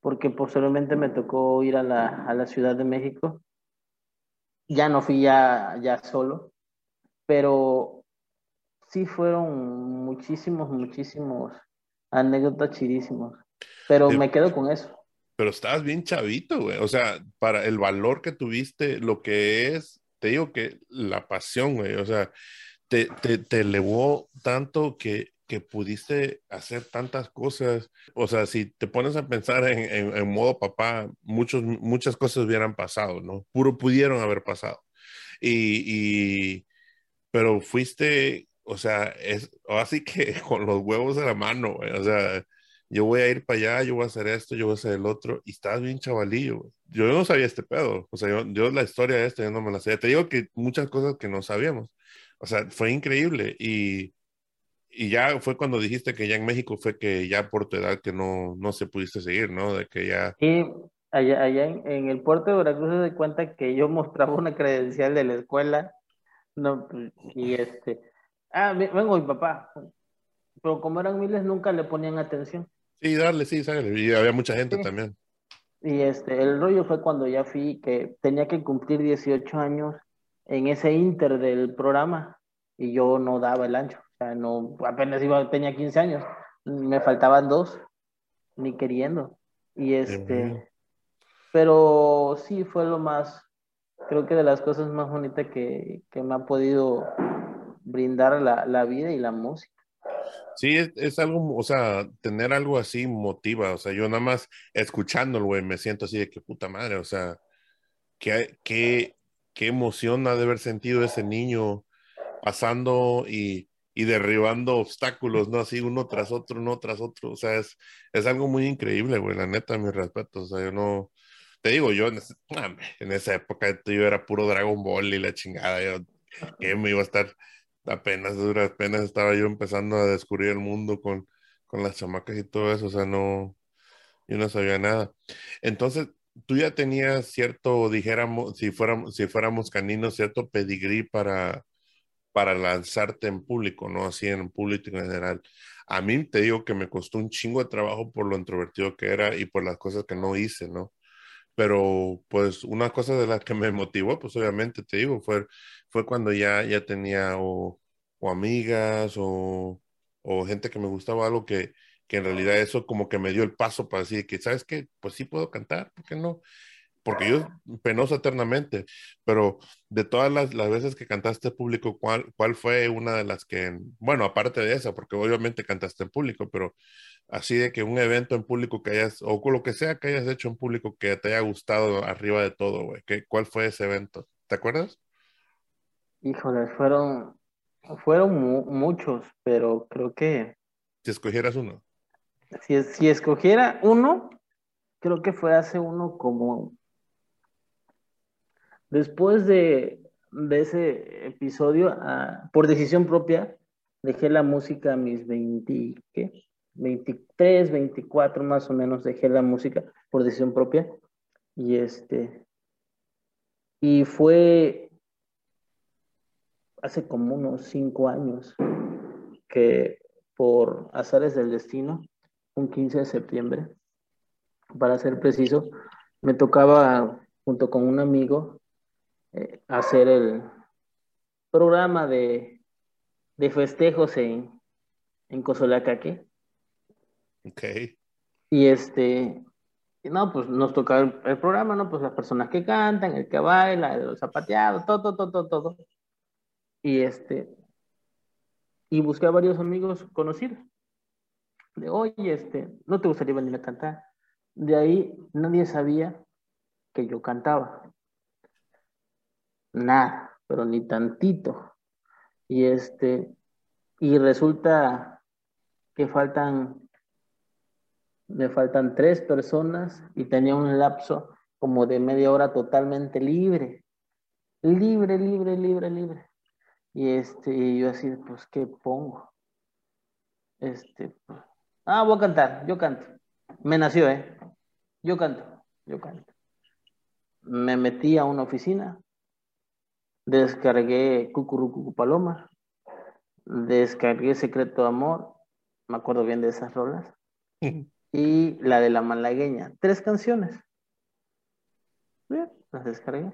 porque posteriormente me tocó ir a la, a la Ciudad de México. Ya no fui ya, ya solo, pero sí fueron muchísimos, muchísimos anécdotas chidísimos. Pero me quedo con eso. Pero estabas bien chavito, güey. O sea, para el valor que tuviste, lo que es, te digo que la pasión, güey. O sea, te, te, elevó tanto que, que pudiste hacer tantas cosas. O sea, si te pones a pensar en, en, en modo papá, muchos, muchas cosas hubieran pasado, ¿no? Puro pudieron haber pasado. Y, y pero fuiste, o sea, es así que con los huevos de la mano, güey. O sea, yo voy a ir para allá, yo voy a hacer esto, yo voy a hacer el otro, y estabas bien chavalillo. Yo no sabía este pedo, o sea, yo, yo la historia de esto yo no me la sabía. Te digo que muchas cosas que no sabíamos, o sea, fue increíble, y, y ya fue cuando dijiste que ya en México fue que ya por tu edad que no, no se pudiste seguir, ¿no? De que ya... Y allá, allá en, en el puerto de Veracruz se cuenta que yo mostraba una credencial de la escuela, no, pues, y este, ah, ve- vengo mi papá, pero como eran miles nunca le ponían atención. Sí, darle, sí, sácale. Y había mucha gente Sí. también. Y este, el rollo fue cuando ya fui, que tenía que cumplir 18 años en ese inter del programa y yo no daba el ancho, o sea, no, apenas iba, tenía 15 años, me faltaban dos, ni queriendo. Y este, pero sí fue lo más, creo que de las cosas más bonitas que, que me ha podido brindar la, la vida y la música. Sí, es, algo, o sea, tener algo así motiva, o sea, yo nada más escuchándolo, güey, me siento así de que puta madre, o sea, qué, qué, qué emoción ha de haber sentido ese niño pasando y, y derribando obstáculos, ¿no? Así uno tras otro, uno tras otro, o sea, es, es algo muy increíble, güey, la neta, mis respetos, o sea, yo no, te digo, yo en, ese- en esa época yo era puro Dragon Ball y la chingada, yo, que me iba a estar apenas, apenas estaba yo empezando a descubrir el mundo con, con las chamacas y todo eso, o sea, no, yo no sabía nada. Entonces, tú ya tenías cierto, dijéramos, si fuéramos, si fuéramos caninos, cierto pedigrí para, para lanzarte en público, ¿no? Así en público en general. A mí te digo que me costó un chingo de trabajo por lo introvertido que era y por las cosas que no hice, ¿no? Pero pues una cosa de las que me motivó, pues obviamente te digo, fue, fue cuando ya, ya tenía o, o amigas o, o gente que me gustaba algo que, que en realidad eso como que me dio el paso para decir que, ¿sabes qué? Pues sí puedo cantar, ¿por qué no? Porque yo penoso eternamente, pero de todas las, las veces que cantaste en público, ¿cuál, ¿cuál fue una de las que, bueno, aparte de esa, porque obviamente cantaste en público, pero así de que un evento en público que hayas, o lo que sea que hayas hecho en público que te haya gustado arriba de todo, güey, ¿qué- ¿cuál fue ese evento? ¿Te acuerdas? Híjole, fueron, fueron mu- muchos, pero creo que Si escogieras uno. si, si escogiera uno, creo que fue hace uno como después de, de ese episodio, ah, por decisión propia, dejé la música a mis 20, ¿qué? 23, 24 más o menos, dejé la música por decisión propia. Y este, y fue hace como unos cinco años que por azares del destino, un 15 de septiembre, para ser preciso, me tocaba junto con un amigo eh, hacer el programa de, de festejos en, en Cozolacaque. Ok. Y este, no, pues nos tocaba el, el programa, ¿no? Pues las personas que cantan, el que baila, el zapateado, todo, todo, todo, todo. Y este, y busqué a varios amigos conocidos. De, oye, este, ¿no te gustaría venir a cantar? De ahí nadie sabía que yo cantaba. Nada, pero ni tantito. Y este, y resulta que faltan, me faltan tres personas y tenía un lapso como de media hora totalmente libre. Libre, libre, libre, libre. Y este, y yo así, pues, ¿qué pongo? Este, pues, ah, voy a cantar, yo canto. Me nació, ¿eh? Yo canto. yo canto. Me metí a una oficina, descargué Cucurucu Paloma, descargué Secreto de Amor, me acuerdo bien de esas rolas, y la de la malagueña, tres canciones. Bien, las descargué.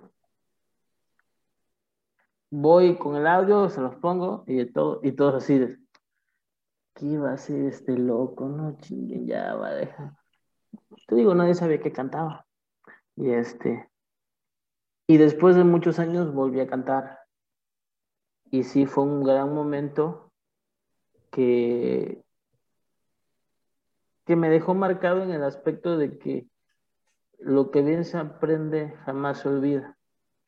Voy con el audio, se los pongo y todo, y todos así de, ¿qué iba a hacer este loco? No chinguen, ya va a dejar. Te digo, nadie sabía que cantaba. Y este, y después de muchos años volví a cantar. Y sí fue un gran momento que, que me dejó marcado en el aspecto de que lo que bien se aprende jamás se olvida.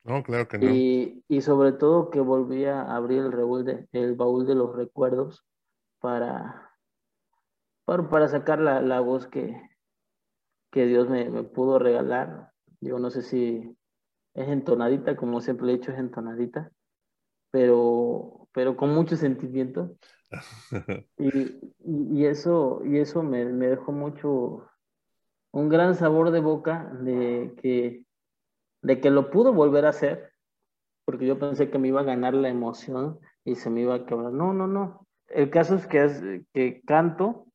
No, claro que no. Y, y sobre todo que volví a abrir el, baúl de, el baúl de los recuerdos para, para, para sacar la, la voz que, que Dios me, me, pudo regalar. Yo no sé si es entonadita, como siempre he dicho, es entonadita, pero, pero con mucho sentimiento. y, y, eso, y eso me, me dejó mucho, un gran sabor de boca de que, de que lo pudo volver a hacer, porque yo pensé que me iba a ganar la emoción y se me iba a quebrar. No, no, no. El caso es que, es, que canto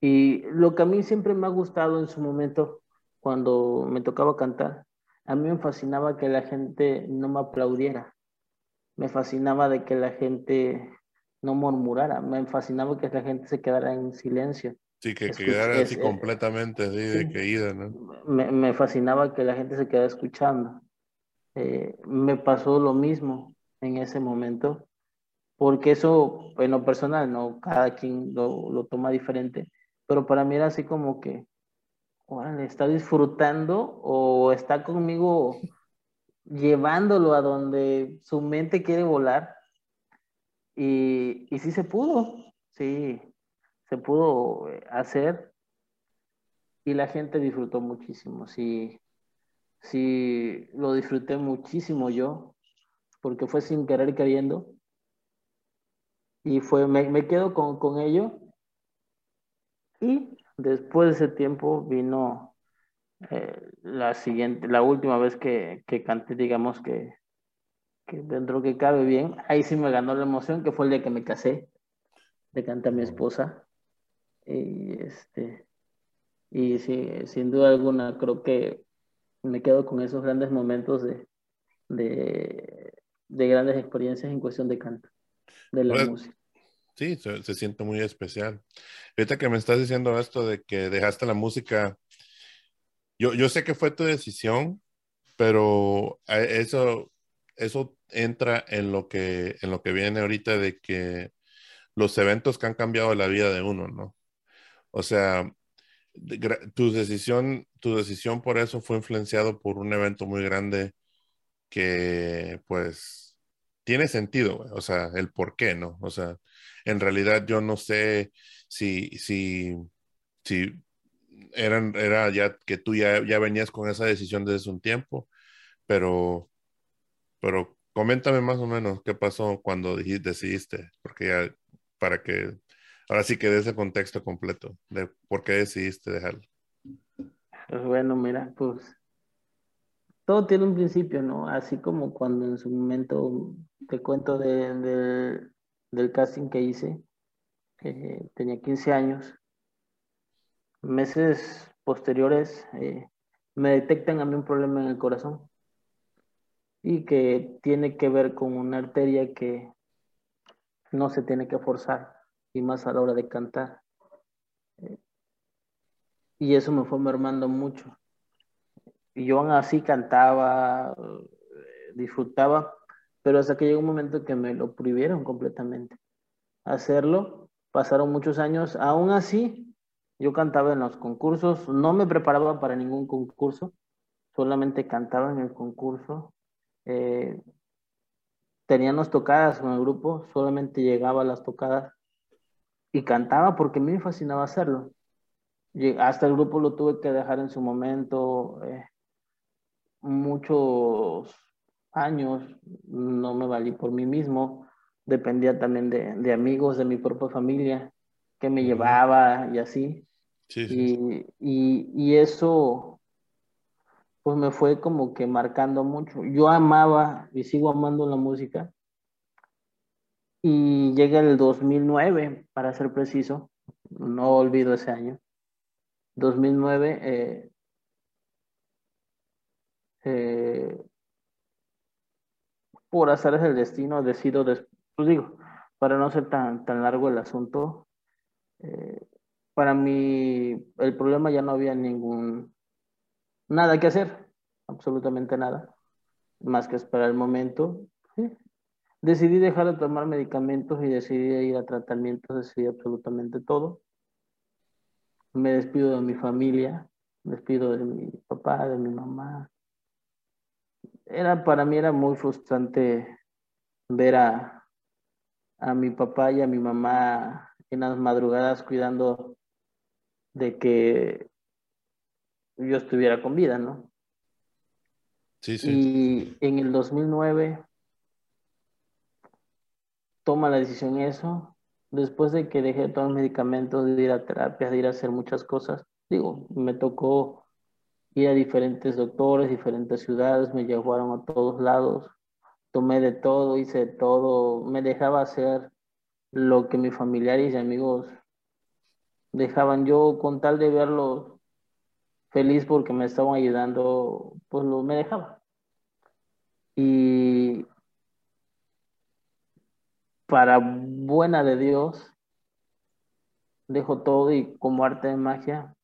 y lo que a mí siempre me ha gustado en su momento, cuando me tocaba cantar, a mí me fascinaba que la gente no me aplaudiera. Me fascinaba de que la gente no murmurara. Me fascinaba que la gente se quedara en silencio. Sí, que quedara así completamente así de caída, ¿no? Me, me, fascinaba que la gente se quedara escuchando. Eh, me pasó lo mismo en ese momento, porque eso, en lo personal, ¿no? Cada quien lo, lo toma diferente, pero para mí era así como que, órale, está disfrutando o está conmigo llevándolo a donde su mente quiere volar. Y, y sí se pudo, sí, se pudo hacer y la gente disfrutó muchísimo, sí, sí, lo disfruté muchísimo yo, porque fue sin querer queriendo. Y fue, me, me quedo con, con ello. Y después de ese tiempo vino eh, la siguiente, la última vez que, que canté, digamos que, que dentro que cabe bien, ahí sí me ganó la emoción, que fue el día que me casé, le canté a mi esposa. Y este, y sí, sin duda alguna, creo que me quedo con esos grandes momentos de, de, de grandes experiencias en cuestión de canto, de la Pues, música. Sí, se, se siente muy especial. Ahorita que me estás diciendo esto de que dejaste la música, yo, yo sé que fue tu decisión, pero a- eso, eso entra en lo que, en lo que viene ahorita de que los eventos que han cambiado la vida de uno, ¿no? O sea, tu decisión, tu decisión por eso fue influenciado por un evento muy grande que, pues, tiene sentido. O sea, el por qué, ¿no? O sea, en realidad yo no sé si, si, si eran, era ya que tú ya, ya venías con esa decisión desde un tiempo, pero, pero coméntame más o menos qué pasó cuando decidiste, porque ya, para que, ahora sí que dé ese contexto completo de por qué decidiste dejarlo. Pues bueno, mira, pues todo tiene un principio, ¿no? Así como cuando en su momento te cuento de, de- del casting que hice, eh, tenía 15 años. Meses posteriores eh, me detectan a mí un problema en el corazón y que tiene que ver con una arteria que no se tiene que forzar y más a la hora de cantar. Eh, y eso me fue mermando mucho. Y yo aún así cantaba, eh, disfrutaba, pero hasta que llegó un momento que me lo prohibieron completamente. Hacerlo, pasaron muchos años, aún así yo cantaba en los concursos, no me preparaba para ningún concurso, solamente cantaba en el concurso. Eh, teníamos tocadas con el grupo, solamente llegaba las tocadas y cantaba porque a mí me fascinaba hacerlo. Hasta el grupo lo tuve que dejar en su momento. eh, muchos años no me valí por mí mismo. Dependía también de, de amigos, de mi propia familia, que me llevaba y así. Sí, sí. Y, y, y eso pues me fue como que marcando mucho. Yo amaba y sigo amando la música. Y llega el 2009, para ser preciso, no olvido ese año. 2009, eh, eh, por hacer el destino, decido, pues digo, para no ser tan, tan largo el asunto, eh, para mí el problema ya no había ningún, nada que hacer, absolutamente nada, más que esperar el momento. Decidí dejar de tomar medicamentos y decidí ir a tratamientos, decidí absolutamente todo. Me despido de mi familia, me despido de mi papá, de mi mamá. Era, para mí era muy frustrante ver a, a mi papá y a mi mamá en las madrugadas cuidando de que yo estuviera con vida, ¿no? Sí, sí. Y en el 2009 toma la decisión eso, después de que dejé todos los medicamentos, de ir a terapia, de ir a hacer muchas cosas, digo, me tocó ir a diferentes doctores, diferentes ciudades, me llevaron a todos lados, tomé de todo, hice todo, me dejaba hacer lo que mis familiares y amigos dejaban yo con tal de verlos feliz porque me estaban ayudando, pues lo me dejaba. Y para buena de Dios, dejo todo y como arte de magia,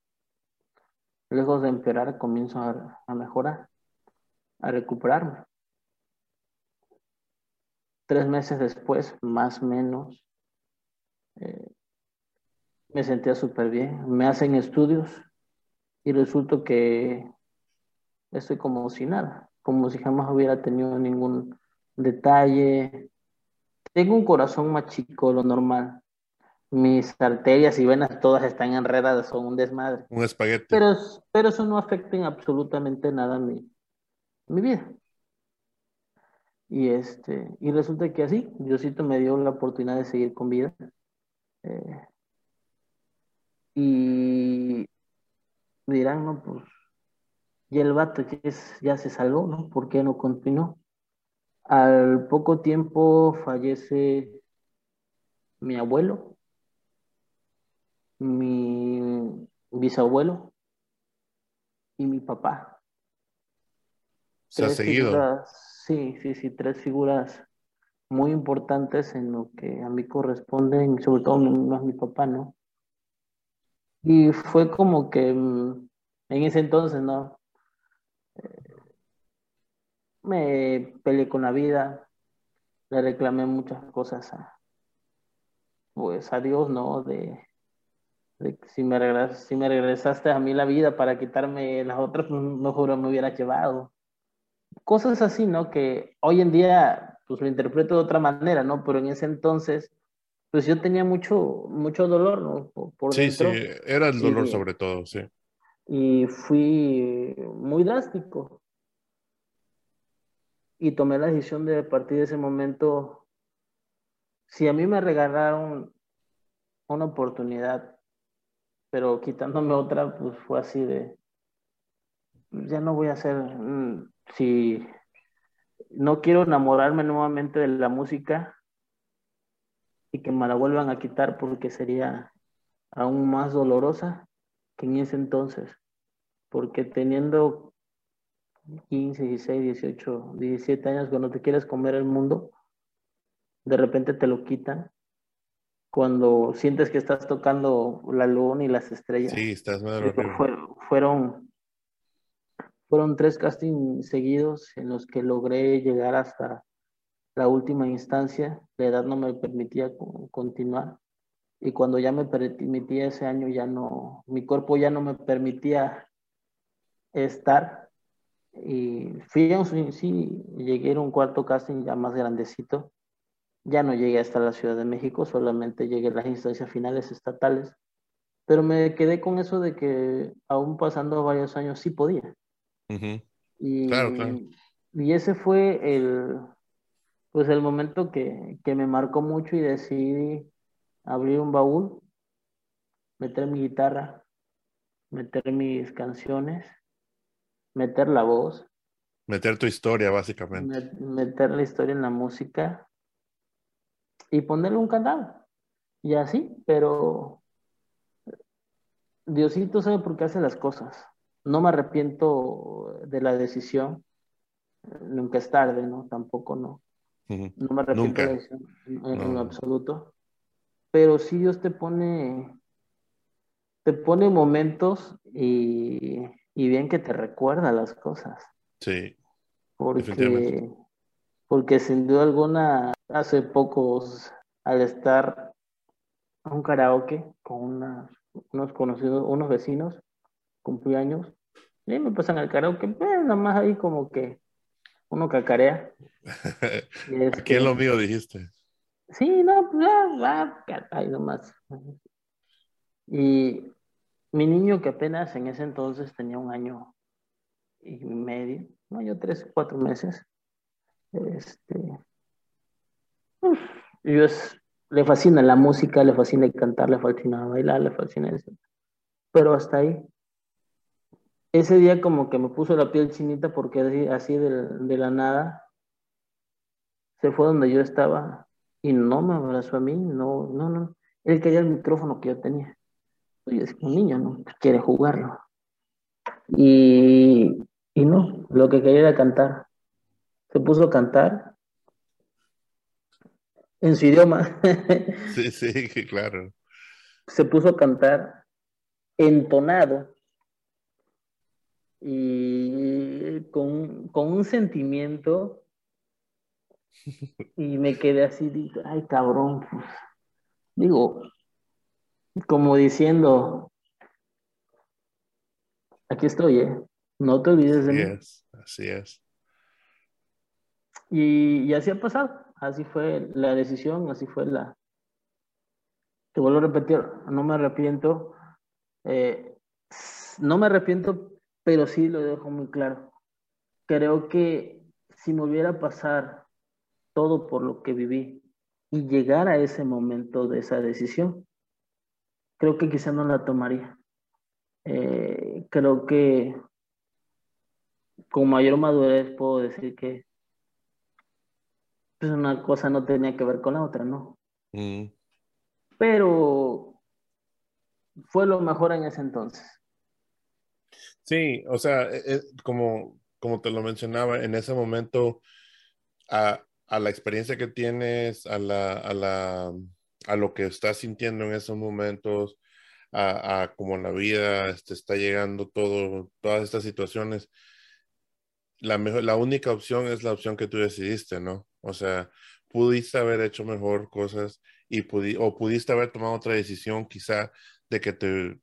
lejos de empeorar, comienzo a, mejorar, a recuperarme. Tres meses después, más o menos, eh, me sentía súper bien. Me hacen estudios y resulta que estoy como si nada, como si jamás hubiera tenido ningún detalle. Tengo un corazón más chico lo normal. Mis arterias y venas todas están enredadas, son un desmadre. Un espagueti. Pero, pero eso no afecta en absolutamente nada mi, mi vida. Y, este, y resulta que así, Diosito me dio la oportunidad de seguir con vida. Eh, y dirán, no, pues y el vato ya se salvó, ¿no? ¿Por qué no continuó? Al poco tiempo fallece mi abuelo, mi bisabuelo y mi papá. Se ha seguido. sí, sí, sí, tres figuras muy importantes en lo que a mí corresponden, sobre todo más mi papá, ¿no? Y fue como que mm, en ese entonces, ¿no? Me peleé con la vida, le reclamé muchas cosas a, pues a Dios, ¿no? De, si, me si me regresaste a mí la vida para quitarme las otras, pues, mejor me hubiera llevado. Cosas así, ¿no? Que hoy en día, pues lo interpreto de otra manera, ¿no? Pero en ese entonces pues yo tenía mucho, mucho dolor, ¿no? Por, sí, sí, era el dolor sobre todo, sí. Y fui muy drástico. Y tomé la decisión de partir de ese momento, si a mí me regalaron una oportunidad, pero quitándome otra, pues fue así de, ya no voy a hacer, mm, si no quiero enamorarme nuevamente de la música, y que me la vuelvan a quitar porque sería aún más dolorosa que en ese entonces. Porque teniendo 15, 16, 18, 17 años, cuando te quieres comer el mundo, de repente te lo quitan. Cuando sientes que estás tocando la luna y las estrellas. Sí, estás fueron, fueron, fueron tres castings seguidos en los que logré llegar hasta la última instancia, la edad no me permitía continuar. Y cuando ya me permitía ese año, ya no, mi cuerpo ya no me permitía estar. Y fui a un, sí, llegué a un cuarto casting ya más grandecito. Ya no llegué hasta la Ciudad de México, solamente llegué a las instancias finales estatales. Pero me quedé con eso de que aún pasando varios años sí podía. y, claro, claro. y ese fue el, pues el momento que, me marcó mucho y decidí abrir un baúl, meter mi guitarra, meter mis canciones meter la voz. Meter tu historia, básicamente. meter la historia en la música y ponerle un candado. Y así, pero Diosito sabe por qué hace las cosas. No me arrepiento de la decisión. Nunca es tarde, ¿no? Tampoco no. No me arrepiento de la decisión en, absoluto. Pero sí Dios te pone, te pone momentos y, bien que te recuerda las cosas. Sí. Porque, porque sin duda alguna, hace pocos, al estar a un karaoke con unos conocidos, unos vecinos, cumpleaños, y me pasan al karaoke, pues nada más ahí como que uno cacarea. Aquí es lo mío, dijiste. Sí, no, pues va, ahí nomás. Y mi niño que apenas en ese entonces tenía un año y medio, no, yo tres, cuatro meses, este, yo le fascina la música, le fascina cantar, le fascina bailar, le fascina eso. Pero hasta ahí. Ese día como que me puso la piel chinita porque así de, la nada se fue donde yo estaba y no me abrazó a mí, no, no, no. Él quería el micrófono que yo tenía. Es un niño, ¿no? Quiere jugarlo. Y, y no, lo que quería era cantar. Se puso a cantar en su idioma. Sí, sí, claro. Se puso a cantar entonado y con, un sentimiento y me quedé así, ay cabrón, pues". digo, como diciendo, aquí estoy, ¿eh? no te olvides de mí. así es. Y, y así ha pasado así fue la decisión, así fue la... Te vuelvo a repetir, no me arrepiento, eh, no me arrepiento, pero sí lo dejo muy claro. Creo que si me hubiera pasar todo por lo que viví y llegar a ese momento de esa decisión, creo que quizá no la tomaría. Eh, creo que con mayor madurez puedo decir que pues una cosa no tenía que ver con la otra, ¿no? Mm. Pero fue lo mejor en ese entonces. Sí, o sea, e, e, como, como te lo mencionaba, en ese momento, a, la experiencia que tienes, a, la, a, la, a lo que estás sintiendo en esos momentos, a, a cómo la vida te este, está llegando todo, todas estas situaciones, la, mejor, la única opción es la opción que tú decidiste, ¿no? O sea, pudiste haber hecho mejor cosas y o pudiste haber tomado otra decisión quizá de que te,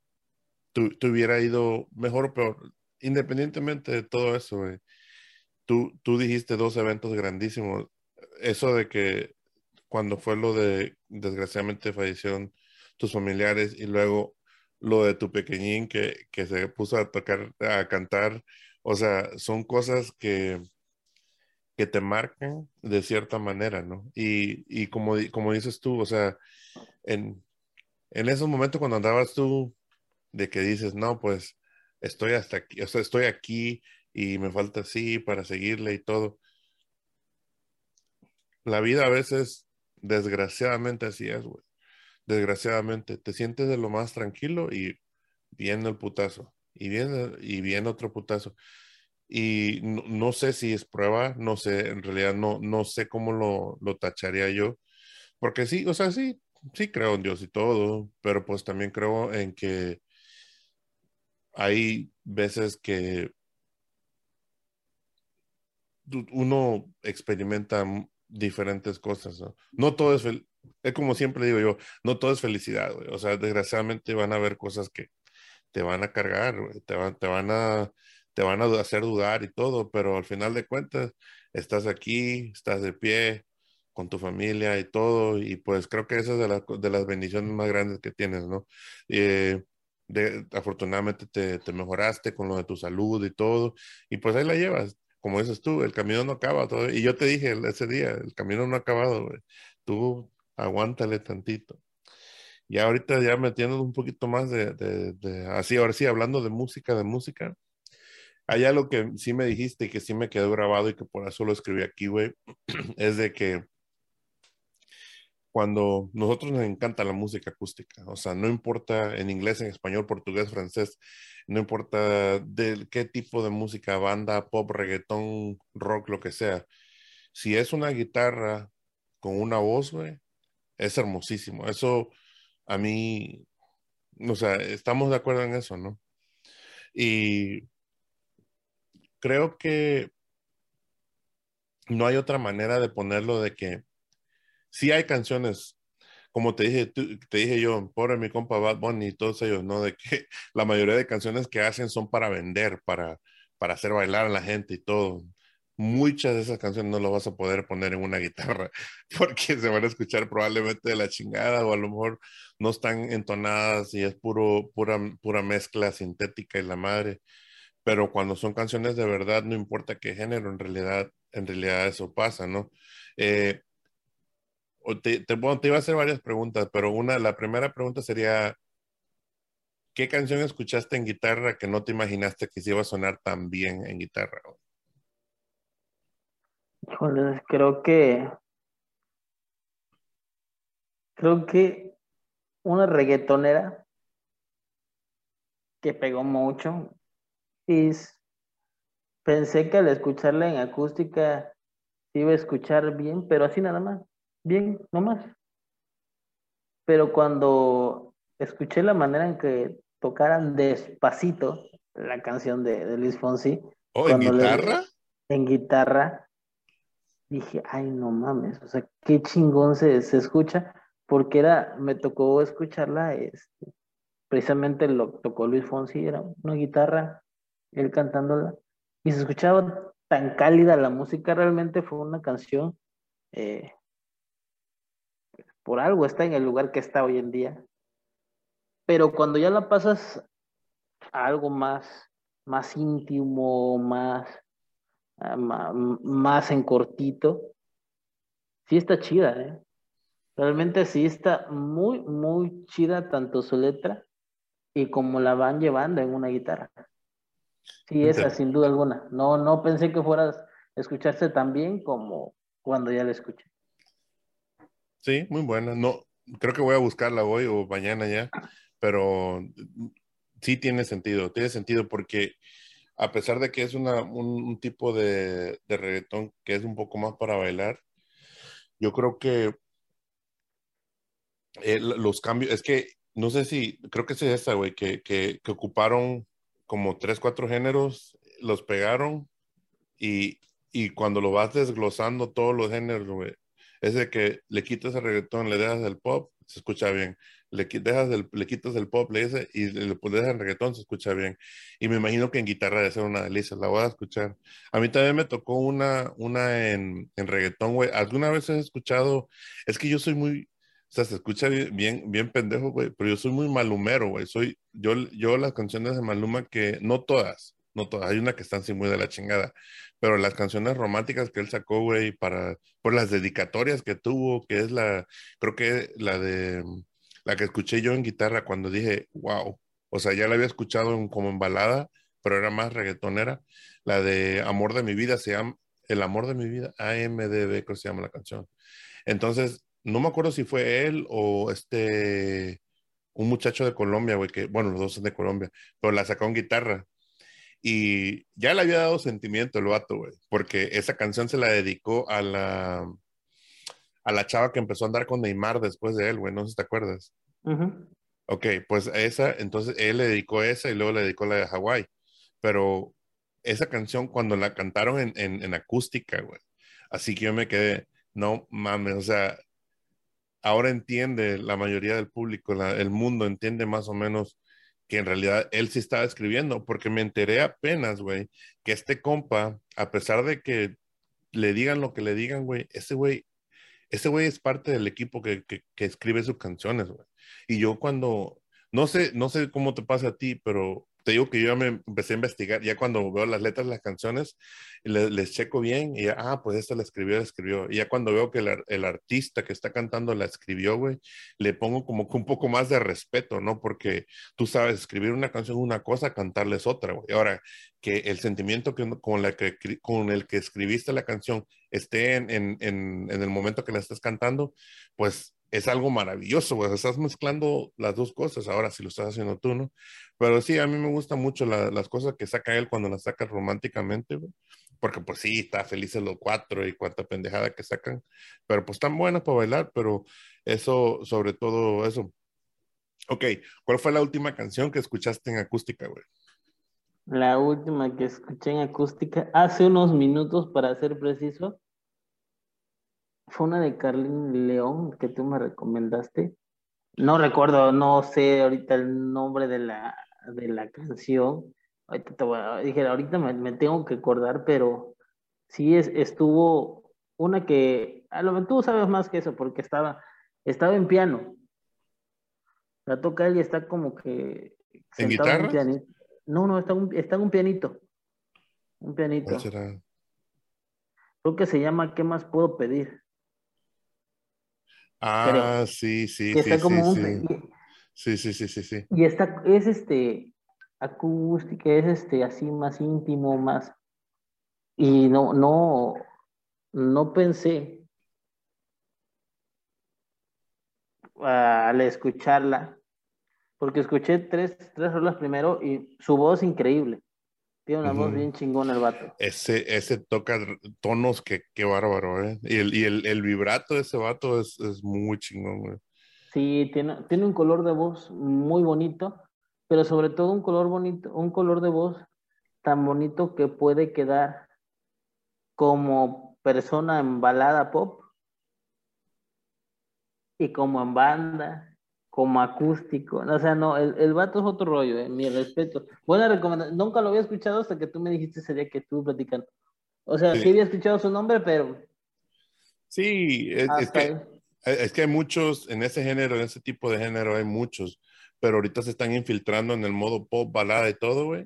hubiera ido mejor, pero independientemente de todo eso, tú, tú dijiste dos eventos grandísimos. Eso de que cuando fue lo de, desgraciadamente fallecieron tus familiares y luego lo de tu pequeñín que, que se puso a tocar, a cantar, o sea, son cosas que, que te marcan de cierta manera, ¿no? Y, como, como dices tú, o sea, en, en esos momentos cuando andabas tú de que dices, no, pues estoy hasta aquí, o sea, estoy aquí y me falta así para seguirle y todo. La vida a veces, desgraciadamente así es, güey. Desgraciadamente, te sientes de lo más tranquilo y viene el putazo, y viene, y viene otro putazo y no, sé si es prueba, no sé, en realidad no, no sé cómo lo, lo, tacharía yo, porque sí, o sea, sí, sí creo en Dios y todo, pero pues también creo en que hay veces que uno experimenta diferentes cosas, ¿no? No todo es, es como siempre digo yo, no todo es felicidad, o sea, desgraciadamente van a haber cosas que te van a cargar, te van, te van a te van a hacer dudar y todo, pero al final de cuentas estás aquí, estás de pie con tu familia y todo, y pues creo que esa es de, de las bendiciones más grandes que tienes, ¿no? Eh, de, afortunadamente te, te, mejoraste con lo de tu salud y todo, y pues ahí la llevas, como dices tú, el camino no acaba todavía, y yo te dije ese día, el camino no ha acabado, tú aguántale tantito. Y ahorita ya metiendo un poquito más de, de, de, así, ahora sí, hablando de música, de música, hay algo que sí me dijiste y que sí me quedó grabado y que por eso lo escribí aquí, güey, es de que cuando nosotros nos encanta la música acústica, o sea, no importa en inglés, en español, portugués, francés, no importa de qué tipo de música, banda, pop, reggaetón, rock, lo que sea, si es una guitarra con una voz, güey, es hermosísimo. Eso a mí, o sea, estamos de acuerdo en eso, ¿no? Y creo que no hay otra manera de ponerlo de que sí hay canciones, como te dije, te dije yo, pobre mi compa Bad Bunny y todos ellos, ¿no? De que la mayoría de canciones que hacen son para vender, para, para hacer bailar a la gente y todo. Muchas de esas canciones no lo vas a poder poner en una guitarra porque se van a escuchar probablemente de la chingada o a lo mejor no están entonadas y es puro, pura, pura mezcla sintética y la madre pero cuando son canciones de verdad, no importa qué género, en realidad, en realidad eso pasa, ¿no? Eh, te, te, te, iba a hacer varias preguntas, pero una, la primera pregunta sería, ¿qué canción escuchaste en guitarra que no te imaginaste que se iba a sonar tan bien en guitarra? Híjole, creo que, creo que una reggaetonera que pegó mucho pensé que al escucharla en acústica iba a escuchar bien, pero así nada más, bien, no más. Pero cuando escuché la manera en que tocaran despacito la canción de, Luis Fonsi. ¿Oh, en guitarra? en guitarra, dije, ay, no mames, o sea, qué chingón se, se escucha, porque era, me tocó escucharla, este, precisamente lo tocó Luis Fonsi, era una guitarra él cantándola, y se escuchaba tan cálida la música, realmente fue una canción, eh, por algo está en el lugar que está hoy en día, pero cuando ya la pasas a algo más, más íntimo, más, ah, más en cortito, sí está chida, ¿eh? Realmente sí está muy, muy chida tanto su letra y como la van llevando en una guitarra. Sí, esa, sin duda alguna. No, no pensé que fueras a escucharse tan bien como cuando ya la escuché. Sí, muy buena. No, creo que voy a buscarla hoy o mañana ya, pero sí tiene sentido, tiene sentido porque a pesar de que es una, un, tipo de, reggaetón que es un poco más para bailar, yo creo que eh, los cambios, es que no sé si, creo que es esa, güey, que, que, que ocuparon como tres, cuatro géneros, los pegaron y, y cuando lo vas desglosando todos los géneros, güey, es de que le quitas el reggaetón, le dejas el pop, se escucha bien. Le, dejas el, le quitas el pop, le dices, y le, dejas el reggaetón, se escucha bien. Y me imagino que en guitarra debe ser una delicia, la voy a escuchar. A mí también me tocó una, una en, en reggaetón, güey. ¿Alguna vez has escuchado? Es que yo soy muy, o sea, se escucha bien, bien pendejo, güey, pero yo soy muy malumero, güey. Soy, yo, yo las canciones de Maluma que, no todas, no todas, hay una que están así muy de la chingada, pero las canciones románticas que él sacó, güey, para, por las dedicatorias que tuvo, que es la, creo que la de, la que escuché yo en guitarra cuando dije, wow, o sea, ya la había escuchado como en balada, pero era más reggaetonera, la de Amor de mi vida, se llama, El Amor de mi vida, AMDB, creo que se llama la canción. Entonces, no me acuerdo si fue él o este, un muchacho de Colombia, güey, que, bueno, los dos son de Colombia, pero la sacó en guitarra. Y ya le había dado sentimiento el vato, güey, porque esa canción se la dedicó a la, a la chava que empezó a andar con Neymar después de él, güey, no sé si te acuerdas. Ok, pues esa, entonces él le dedicó esa y luego le dedicó la de Hawái. Pero esa canción cuando la cantaron en, en, en acústica, güey, así que yo me quedé, no mames, o sea, ahora entiende la mayoría del público, el mundo entiende más o menos que en realidad él sí estaba escribiendo, porque me enteré apenas, güey, que este compa, a pesar de que le digan lo que le digan, güey, ese güey, ese güey es parte del equipo que, que, escribe sus canciones, güey. Y yo cuando, no sé, no sé cómo te pasa a ti, pero te digo que yo me empecé a investigar, ya cuando veo las letras de las canciones, le- les checo bien y ah, pues esta la escribió, la escribió. Y ya cuando veo que el, el artista que está cantando la escribió, güey, le pongo como que un poco más de respeto, ¿no? Porque tú sabes, escribir una canción es una cosa, cantarla es otra, güey. Ahora, que el sentimiento que, con, la que, con el que escribiste la canción esté en, en, en, en el momento que la estás cantando, pues es algo maravilloso, güey. Estás mezclando las dos cosas ahora si lo estás haciendo tú, ¿no? Pero sí, a mí me gustan mucho la- las cosas que saca él cuando las saca románticamente. Porque pues sí, está felices los cuatro y cuánta pendejada que sacan. Pero pues están buenas para bailar, pero eso, sobre todo eso. Ok, ¿cuál fue la última canción que escuchaste en acústica, güey? La última que escuché en acústica hace unos minutos, para ser preciso, fue una de Carlín León que tú me recomendaste. No recuerdo, no sé ahorita el nombre de la, de la canción. Ahorita te voy a- dije, ahorita me, me tengo que acordar, pero sí es, estuvo una que, a lo mejor tú sabes más que eso, porque estaba, estaba en piano. La toca él y está como que ¿En guitarra? pianito. No, no, está, un- está en un pianito. Un pianito. ¿Cuál será? Creo que se llama ¿Qué más puedo pedir? Ah, sí, sí, Que sí, está como sí, un, sí. Sí, sí, sí, sí. Y está, es este, acústica, es este, así más íntimo, más. Y no, no, no pensé al escucharla, porque escuché tres, tres rolas primero y su voz increíble. Tiene una voz bien chingona el vato. Ese, ese toca tonos que, qué bárbaro, ¿eh? Y el, y el, el vibrato de ese vato es, es muy chingón, güey. Sí, tiene, tiene un color de voz muy bonito, pero sobre todo un color bonito, un color de voz tan bonito que puede quedar como persona en balada pop y como en banda, como acústico. O sea, no, el, el vato es otro rollo, eh, mi respeto. Buena recomendación. Nunca lo había escuchado hasta que tú me dijiste ese día que estuve platicando. O sea, sí, Sí. había escuchado su nombre, pero Sí, es, es que, ahí. es que hay muchos, en ese género, en ese tipo de género hay muchos, pero ahorita se están infiltrando en el modo pop, balada y todo, güey.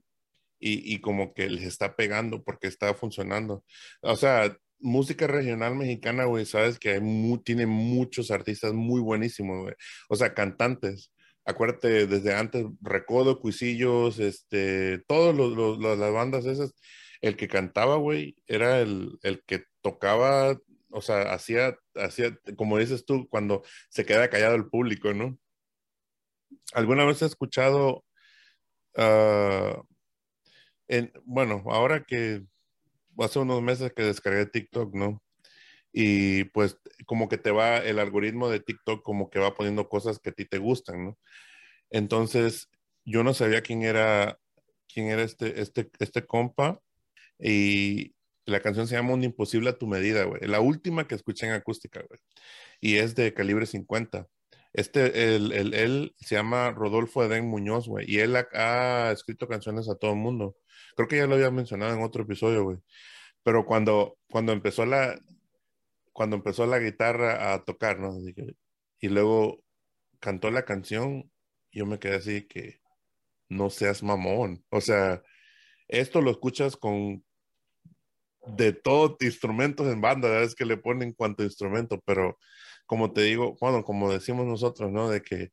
Y, y como que les está pegando porque está funcionando. O sea, música regional mexicana, güey, sabes que hay tiene muchos artistas muy buenísimos. O sea, cantantes. Acuérdate, desde antes, Recodo, Cuisillos, este, los- las bandas esas, el que cantaba, güey, era el, que tocaba, o sea, hacía, hacía, como dices tú, cuando se queda callado el público, ¿no? ¿Alguna vez has escuchado, ah, en, bueno, ahora que hace unos meses que descargué TikTok, ¿no? Y pues como que te va, el algoritmo de TikTok como que va poniendo cosas que a ti te gustan, ¿no? Entonces, yo no sabía quién era, quién era este, este, este compa y la canción se llama Un imposible a tu medida, güey. La última que escuché en acústica, güey. Y es de calibre 50. Este, el, el- él se llama Rodolfo Edén Muñoz, güey. Y él ha, ha escrito canciones a todo el mundo. Creo que ya lo había mencionado en otro episodio, güey. Pero cuando, cuando empezó la, cuando empezó la guitarra a tocar, ¿no? Y luego cantó la canción, yo me quedé así que no seas mamón. O sea, esto lo escuchas con de todos instrumentos en banda, ¿verdad? es que le ponen cuanto instrumento, pero como te digo, bueno, como decimos nosotros, ¿no? De que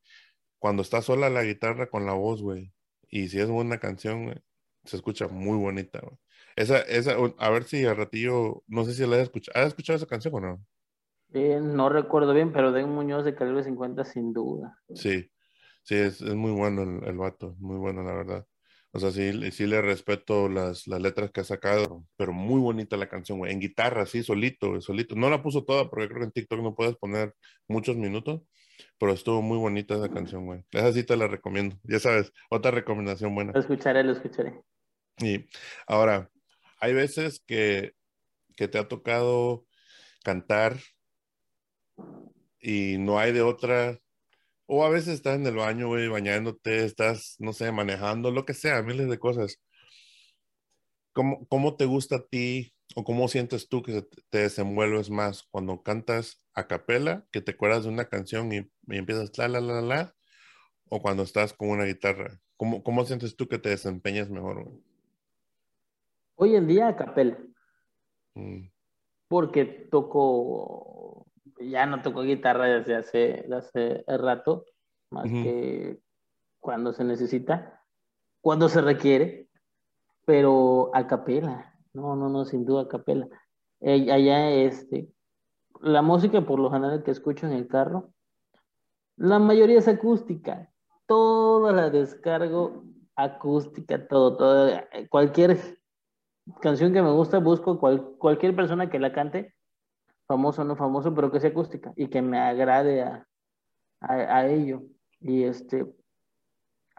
cuando está sola la guitarra con la voz, güey, y si es buena canción, se escucha muy bonita, güey. Esa, esa, a ver si al ratillo, no sé si la has escuchado, ¿has escuchado esa canción o no? Eh, no recuerdo bien, pero de un Muñoz de calibre 50 sin duda. Sí, sí, es, es muy bueno el, el vato, muy bueno, la verdad. O sea, sí, sí le respeto las, las letras que ha sacado, pero muy bonita la canción, güey. En guitarra, sí, solito, solito. No la puso toda porque creo que en TikTok no puedes poner muchos minutos, pero estuvo muy bonita esa canción, güey. Esa sí te la recomiendo. Ya sabes, otra recomendación buena. Lo escucharé, lo escucharé. Y ahora, hay veces que, que te ha tocado cantar y no hay de otra, o a veces estás en el baño, güey, bañándote, estás, no sé, manejando, lo que sea, miles de cosas. ¿Cómo, cómo te gusta a ti o cómo sientes tú que te- desenvuelves más cuando cantas a capela, que te acuerdas de una canción y, y empiezas la, la, la, la, o cuando estás con una guitarra? ¿Cómo, cómo sientes tú que te desempeñas mejor, güey? Hoy en día a capela. Mm, porque toco, ya no toco guitarra desde hace, hace rato, más que cuando se necesita, cuando se requiere, pero a capela, no, no, no, sin duda a capela. Eh, allá, este, la música por lo general que escucho en el carro, la mayoría es acústica, toda la descargo acústica, todo, todo, cualquier canción que me gusta, busco cual- cualquier persona que la cante, famoso o no famoso, pero que sea acústica y que me agrade a, a, a ello. Y este,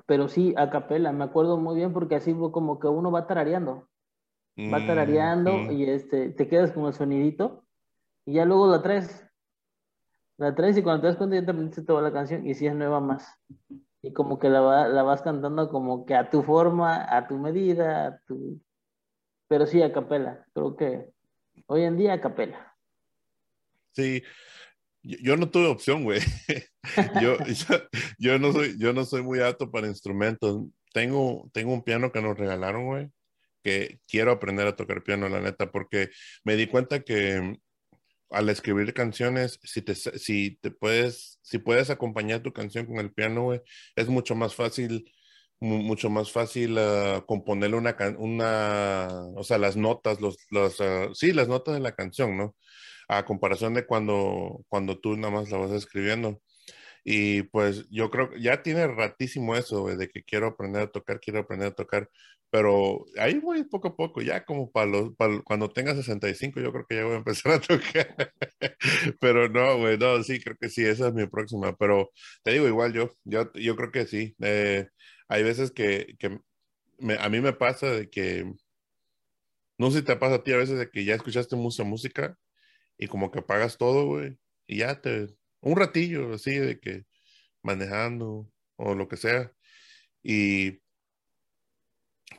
pero sí, a capela, me acuerdo muy bien porque así como que uno va tarareando, va mm, tarareando mm. y este, te quedas con el sonidito y ya luego la traes, la traes y cuando te das cuenta ya te aprendiste toda la canción y si es nueva más. Y como que la, va- la vas cantando como que a tu forma, a tu medida, a tu... Pero sí, a capela. Creo que hoy en día a capela. Sí, yo, no tuve opción, güey. Yo, yo, no soy, yo no soy muy apto para instrumentos. Tengo, tengo un piano que nos regalaron, güey, que quiero aprender a tocar piano, la neta, porque me di cuenta que al escribir canciones, si te, si te puedes, si puedes acompañar tu canción con el piano, güey, es mucho más fácil, mucho más fácil ah, componerle una, una, o sea, las notas, los, los, ah, sí, las notas de la canción, ¿no? A comparación de cuando, cuando tú nada más la vas escribiendo. Y pues yo creo que ya tiene ratísimo eso, güey, de que quiero aprender a tocar, quiero aprender a tocar, pero ahí voy poco a poco, ya como para los, para cuando tenga 65, yo creo que ya voy a empezar a tocar. Pero no, güey, no, sí, creo que sí, esa es mi próxima, pero te digo igual yo, yo, yo creo que sí. Eh, hay veces que, a mí me pasa de que, no sé si te pasa a ti a veces de que ya escuchaste mucha música y como que apagas todo, güey, y ya te, un ratillo así de que manejando o lo que sea. Y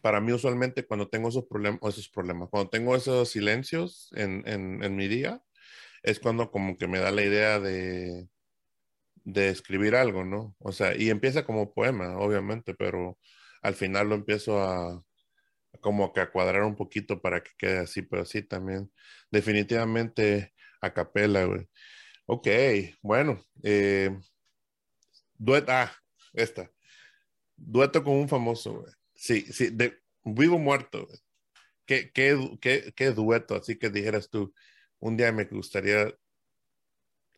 para mí usualmente cuando tengo esos problemas, esos problemas, cuando tengo esos silencios en, en, en mi día, es cuando como que me da la idea de, de escribir algo, ¿no? O sea, y empieza como poema, obviamente, pero al final lo empiezo a como que a cuadrar un poquito para que quede así, pero sí también, definitivamente a capela, güey. Ok, bueno, eh, dueto, ah, esta, dueto con un famoso, güey. Sí, sí, de vivo muerto. ¿Qué, qué, qué, qué dueto? Así que dijeras tú, un día me gustaría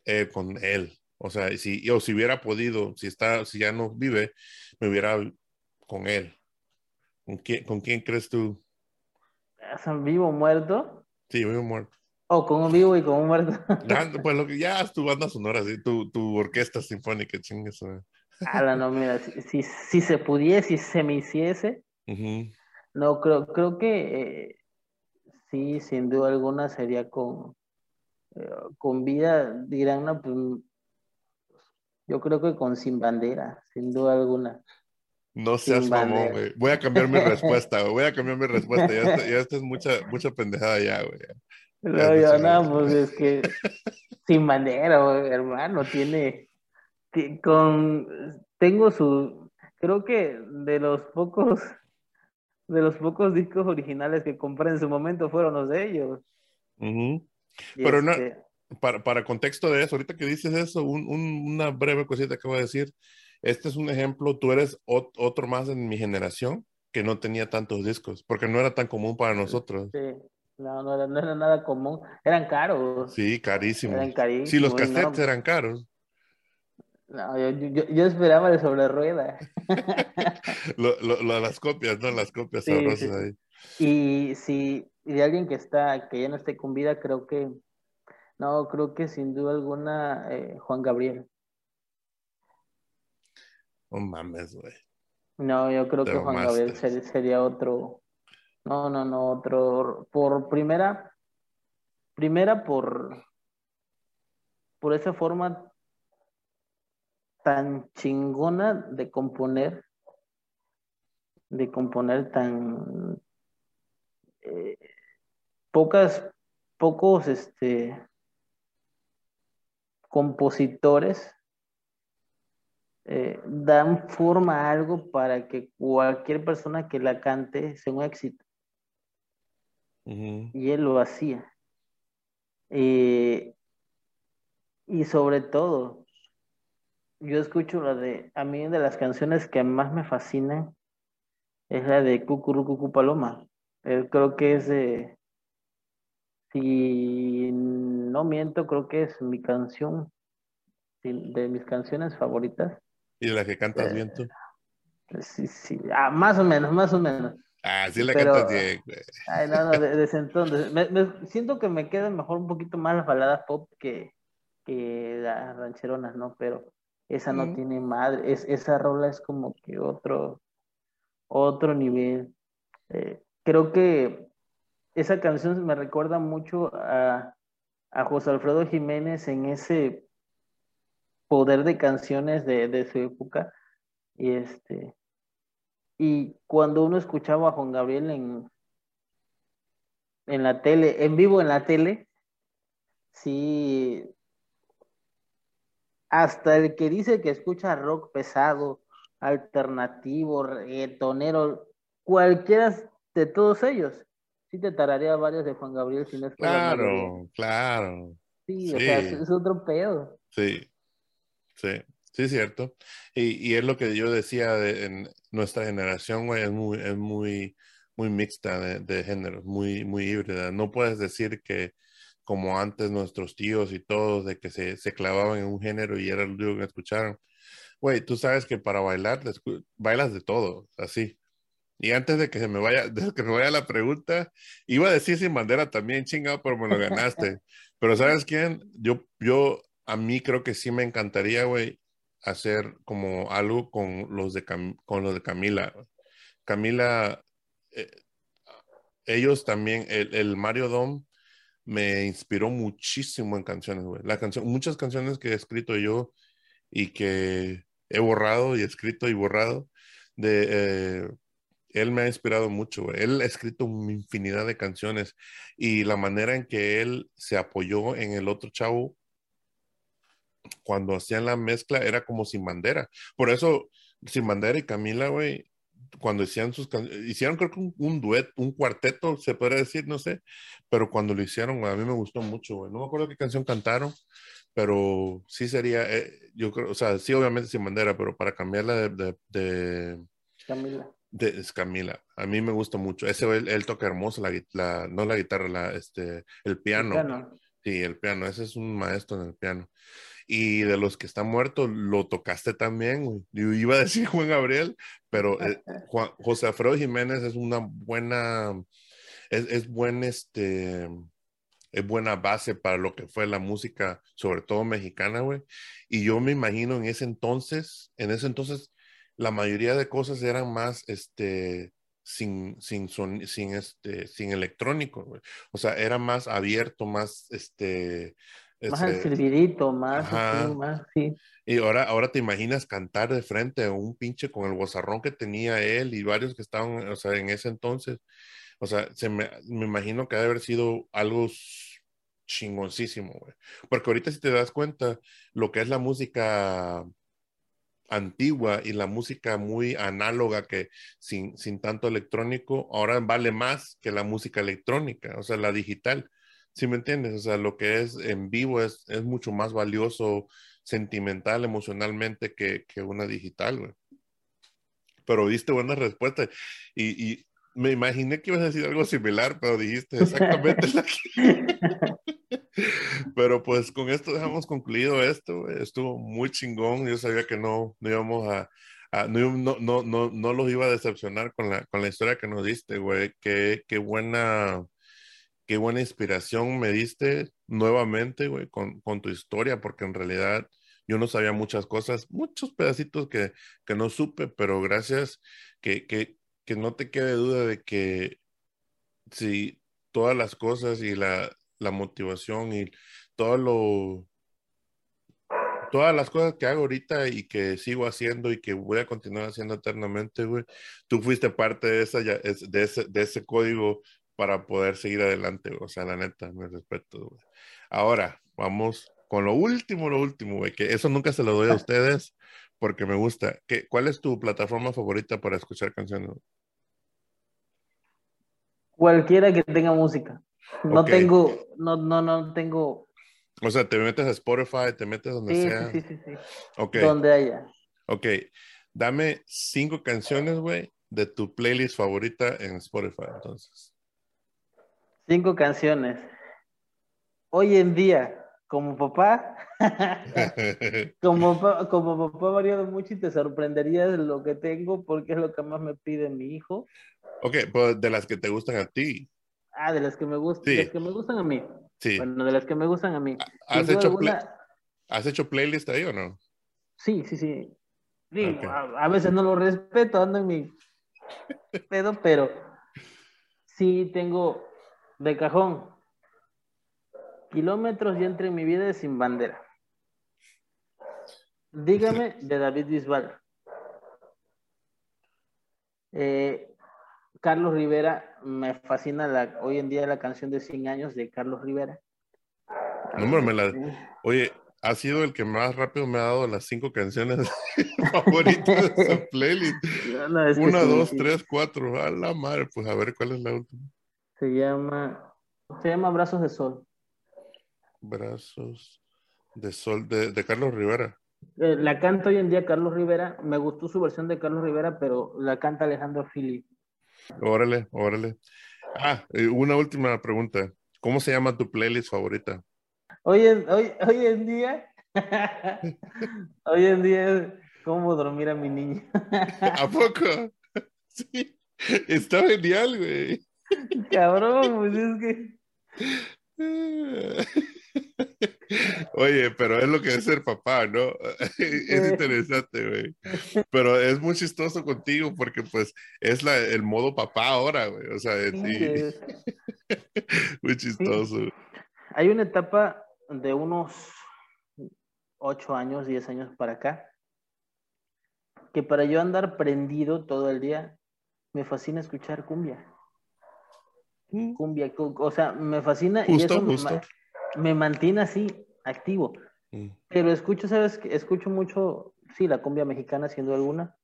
eh, con él. O sea, si, o si hubiera podido, si está, si ya no vive, me hubiera con él. ¿Con quién, con quién crees tú? ¿Son vivo o muerto? Sí, vivo o muerto. O con un vivo y con un muerto. Ya, pues lo que ya es tu banda sonora, ¿sí? tu, tu orquesta sinfónica, chingues. Ala, no, mira, si, si, si se pudiese, si se me hiciese, no, creo, creo que eh, sí, sin duda alguna sería con, eh, con vida, dirán, no, pues, yo creo que con Sin Bandera, sin duda alguna. No seas mamón, güey. Voy a cambiar mi respuesta, güey. Voy a cambiar mi respuesta. Ya esta, ya esta es mucha, mucha pendejada ya, güey. No, Ya, yo, no, pues es que Sin Bandera, güey, hermano, tiene, ti- con, tengo su, creo que de los pocos, de los pocos discos originales que compré en su momento fueron los de ellos. Y Pero no- este, para, para contexto de eso, ahorita que dices eso, un- un- una breve cosita que voy a decir. Este es un ejemplo, tú eres ot- otro más en mi generación que no tenía tantos discos, porque no era tan común para nosotros. sí, no, no era, no era nada común, eran caros. Sí, carísimo. Eran carísimos. Sí, los cassettes no, eran caros. no, yo, yo, yo esperaba de sobre rueda. Lo- lo- lo- las copias, ¿no? Las copias Sí, sabrosas sí. ahí. Y si y de alguien que está, que ya no esté con vida, creo que, no, creo que sin duda alguna eh, Juan Gabriel. No mames, güey. No, yo creo Te que Juan. Gabriel sería, sería otro, no, no, no, otro, por primera, primera por, por esa forma tan chingona de componer, de componer tan eh, pocas, pocos, este, compositores eh, dan forma a algo para que cualquier persona que la cante sea un éxito. Y él lo hacía. Eh, y sobre todo, yo escucho la de, a mí de las canciones que más me fascinan es la de Cucurú Paloma. Eh, creo que es de, si no miento, creo que es mi canción, de mis canciones favoritas. ¿Y de la que cantas bien tú? Sí, sí, ah, más o menos, más o menos. Ah, sí la cantas bien. Ay, no, no, desde entonces. Me, siento que me quedan mejor un poquito más las baladas pop que, que las rancheronas, ¿no? Pero esa no tiene madre, es, esa rola es como que otro, otro nivel. Eh, creo que esa canción me recuerda mucho a, a José Alfredo Jiménez en ese poder de canciones de, de su época. Y este, y cuando uno escuchaba a Juan Gabriel en, en la tele, en vivo en la tele, sí, hasta el que dice que escucha rock pesado, alternativo, reggaetonero, cualquiera de todos ellos, sí te tararía varios de Juan Gabriel si no es Claro, claro. Sí, o sea, es, otro pedo. Sí, sí. Sí, cierto. Y, y, es lo que yo decía de, en nuestra generación, güey, es muy, es muy, muy mixta de, de géneros, muy, muy híbrida. No puedes decir que como antes nuestros tíos y todos, de que se, se clavaban en un género y era lo único que escucharon. Güey, tú sabes que para bailar, bailas de todo, así. Y antes de que se me vaya, de que me vaya la pregunta, iba a decir sin bandera también, chingado, pero me lo ganaste. pero ¿sabes quién? Yo, yo, a mí creo que sí me encantaría, güey, hacer como algo con los de, con los de Camila. Camila, eh, ellos también, el, Mario Dom me inspiró muchísimo en canciones, güey. La canción, muchas canciones que he escrito yo y que he borrado y escrito y borrado, de, eh, él me ha inspirado mucho, güey. Él ha escrito una infinidad de canciones y la manera en que él se apoyó en el otro chavo cuando hacían la mezcla era como Sin Bandera. Por eso, Sin Bandera y Camila, güey, cuando hicieron sus hicieron creo que un, un dueto, un cuarteto, se podría decir, no sé, pero cuando lo hicieron, a mí me gustó mucho, güey. No me acuerdo qué canción cantaron, pero sí sería, eh, yo creo, o sea, sí, obviamente Sin Bandera, pero para cambiarla de... de, Camila. De, es Camila. A mí me gusta mucho. Ese él, toca hermoso la, no la guitarra, la, este, el piano. el piano. Sí, el piano. Ese es un maestro en el piano. Y de los que están muertos, lo tocaste también, Yo iba a decir Juan Gabriel, pero eh, José Alfredo Jiménez es una buena, es, es buen, este, es buena base para lo que fue la música, sobre todo mexicana, güey. Y yo me imagino en ese entonces, en ese entonces, la mayoría de cosas eran más, este, sin, sin, sin, este, sin electrónico, güey. O sea, era más abierto, más, este, más servidito, más, más, sí. Y ahora, ahora te imaginas cantar de frente a un pinche con el bozarrón que tenía él y varios que estaban, o sea, en ese entonces. O sea, se me, me imagino que debe haber sido algo chingoncísimo, güey. Porque ahorita si te das cuenta, lo que es la música antigua y la música muy análoga que sin, sin tanto electrónico, ahora vale más que la música electrónica, o sea, la digital. ¿Sí me entiendes? O sea, lo que es en vivo es, es mucho más valioso sentimental, emocionalmente que, que una digital, güey. Pero diste buena respuesta y, y, me imaginé que ibas a decir algo similar, pero dijiste exactamente la que... Pero pues con esto dejamos concluido esto, estuvo muy chingón, yo sabía que no, no íbamos a, a no, no, no, no, los iba a decepcionar con la, con la historia que nos diste, güey. Qué, qué buena qué buena inspiración me diste nuevamente, güey, con, tu historia, porque en realidad yo no sabía muchas cosas, muchos pedacitos que, no supe, pero gracias, que, que, no te quede duda de que si todas las cosas y la, motivación y todo lo, todas las cosas que hago ahorita y que sigo haciendo y que voy a continuar haciendo eternamente, güey, tú fuiste parte de, esa, de, ese, de ese código para poder seguir adelante, o sea, la neta, me respeto, güey. Ahora, vamos con lo último, lo último, güey, que eso nunca se lo doy a ustedes, porque me gusta. ¿Qué, ¿Cuál es tu plataforma favorita para escuchar canciones? Cualquiera que tenga música. No tengo, no, no, no tengo. O sea, te metes a Spotify, te metes donde Sí, sea. sí, sí, sí, sí. Ok, Donde haya. ok. Dame cinco canciones, güey, de tu playlist favorita en Spotify, entonces. Cinco canciones. Hoy en día, como papá, como, como papá ha variado mucho y te sorprenderías de lo que tengo porque es lo que más me pide mi hijo. ok, pues de las que te gustan a ti. Ah, de las que me gustan, Sí. de las que me gustan a mí. Sí. Bueno, de las que me gustan a mí. ¿Has hecho, alguna, ¿Has hecho playlist ahí o no? Sí, sí, sí. A, a veces no lo respeto, ando en mi pedo, pero sí tengo de cajón kilómetros y entre mi vida sin bandera. Dígame de David Bisbal. Eh, Carlos Rivera, me fascina la, hoy en día la canción de 100 años de Carlos Rivera. No, hombre, me la- Oye, ha sido el que más rápido me ha dado las cinco canciones favoritas de su playlist. No, no, es que Una, sí, dos, sí. tres, cuatro. A la madre, pues a ver cuál es la última. Se llama, se llama Brazos de Sol. Brazos de Sol de, de Carlos Rivera. Eh, la canta hoy en día Carlos Rivera. Me gustó su versión de Carlos Rivera, pero la canta Alejandro Fili. Órale, órale. Ah, eh, una última pregunta. ¿Cómo se llama tu playlist favorita? Hoy en, hoy, hoy en día, hoy en día es cómo dormir a mi niña. ¿A poco? Sí, está genial, güey. Cabrón, pues es que Oye, pero es lo que es ser papá, ¿no? Es interesante, güey. Pero es muy chistoso contigo porque pues es la, el modo papá ahora, güey. O sea, sí, sí, eh, muy chistoso. hay una etapa de unos 8 años, 10 años para acá, que para yo andar prendido todo el día, me fascina escuchar cumbia. Cumbia, cu- o sea, me fascina y Justo, eso me justo. ma- me mantiene así, activo. Mm. Pero escucho, ¿sabes? Escucho mucho, sí, la cumbia mexicana, siendo alguna,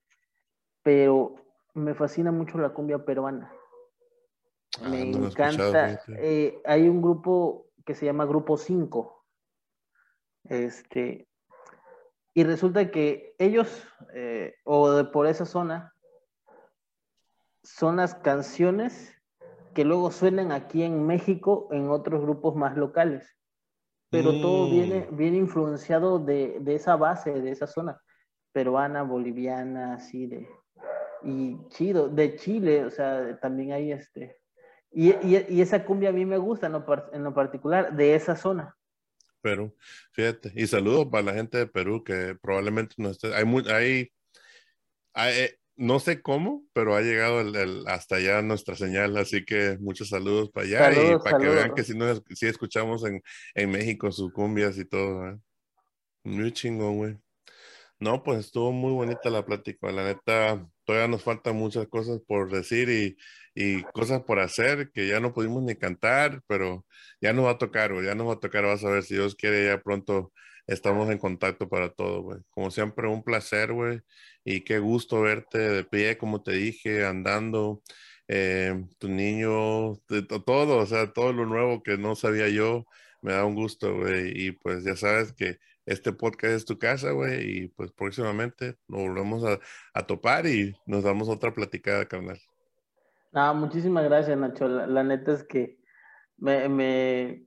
pero me fascina mucho la cumbia peruana. Ah, Me no encanta. eh, hay un grupo que se llama Grupo 5. Este, y resulta que ellos, eh, o de por esa zona, son las canciones que luego suenan aquí en México en otros grupos más locales. Pero todo Mm. viene, viene influenciado de, de esa base, de esa zona peruana, boliviana, así de. Y chido, de Chile, o sea, también hay este. Y, y- y esa cumbia a mí me gusta en lo, par- en lo particular, de esa zona. Perú, fíjate. Y saludos para la gente de Perú que probablemente no esté. Hay, muy, hay, hay, eh, no sé cómo, pero ha llegado el- el- hasta allá nuestra señal, así que muchos saludos para allá y Saludos, para que vean saludos. que si, no, si escuchamos en, en México sus cumbias y todo. ¿eh? Muy chingón, güey. No, pues estuvo muy bonita la plática. La neta, todavía nos faltan muchas cosas por decir y, y cosas por hacer que ya no pudimos ni cantar, pero ya nos va a tocar, güey. Ya nos va a tocar. Vas a ver si Dios quiere, ya pronto estamos en contacto para todo, güey. Como siempre, un placer, güey. Y qué gusto verte de pie, como te dije, andando. eh, tu niño, todo, o sea, todo lo nuevo que no sabía yo, me da un gusto, güey. Y pues ya sabes que este podcast es tu casa, güey, y pues próximamente nos volvemos a, topar y nos damos otra platicada, carnal. No, muchísimas gracias, Nacho. La, la neta es que me, me,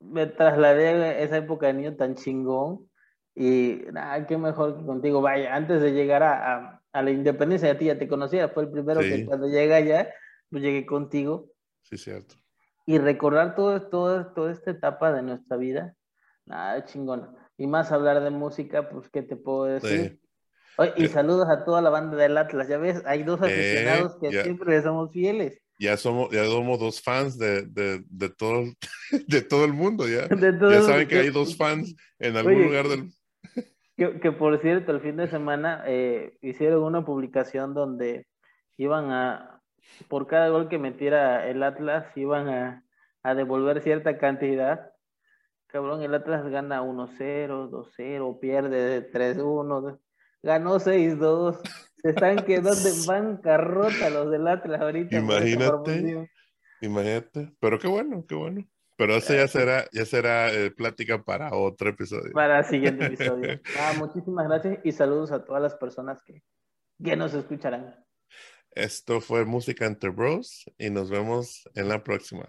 me trasladé a esa época de niño tan chingón. Y nada, qué mejor que contigo. Vaya, antes de llegar a, a, a la independencia, a ti ya te conocía, fue el primero Sí. que cuando llegué allá, pues llegué contigo. Sí, cierto. Y recordar todo, todo, toda esta etapa de nuestra vida, nada, chingón. Y más hablar de música, pues, ¿qué te puedo decir? Sí. Oye, y Eh. saludos a toda la banda del Atlas, ya ves, hay dos Eh, aficionados que ya. siempre somos fieles. Ya somos, ya somos dos fans de, de, de todo, de todo el mundo, ya. De todo Ya saben que hay dos fans en algún Oye, lugar del... Que, que por cierto, el fin de semana eh, hicieron una publicación donde iban a, por cada gol que metiera el Atlas, iban a, a devolver cierta cantidad. Cabrón, el Atlas gana 1-0, 2-0, pierde 3-1. ganó 6-2. Se están quedando en bancarrota los del Atlas ahorita. Imagínate. Imagínate. Pero qué bueno, qué bueno. Pero eso ya será, ya será eh, plática para otro episodio. Para el siguiente episodio. Ah, muchísimas gracias y saludos a todas las personas que, que nos escucharán. Esto fue Música Entre Bros y nos vemos en la próxima.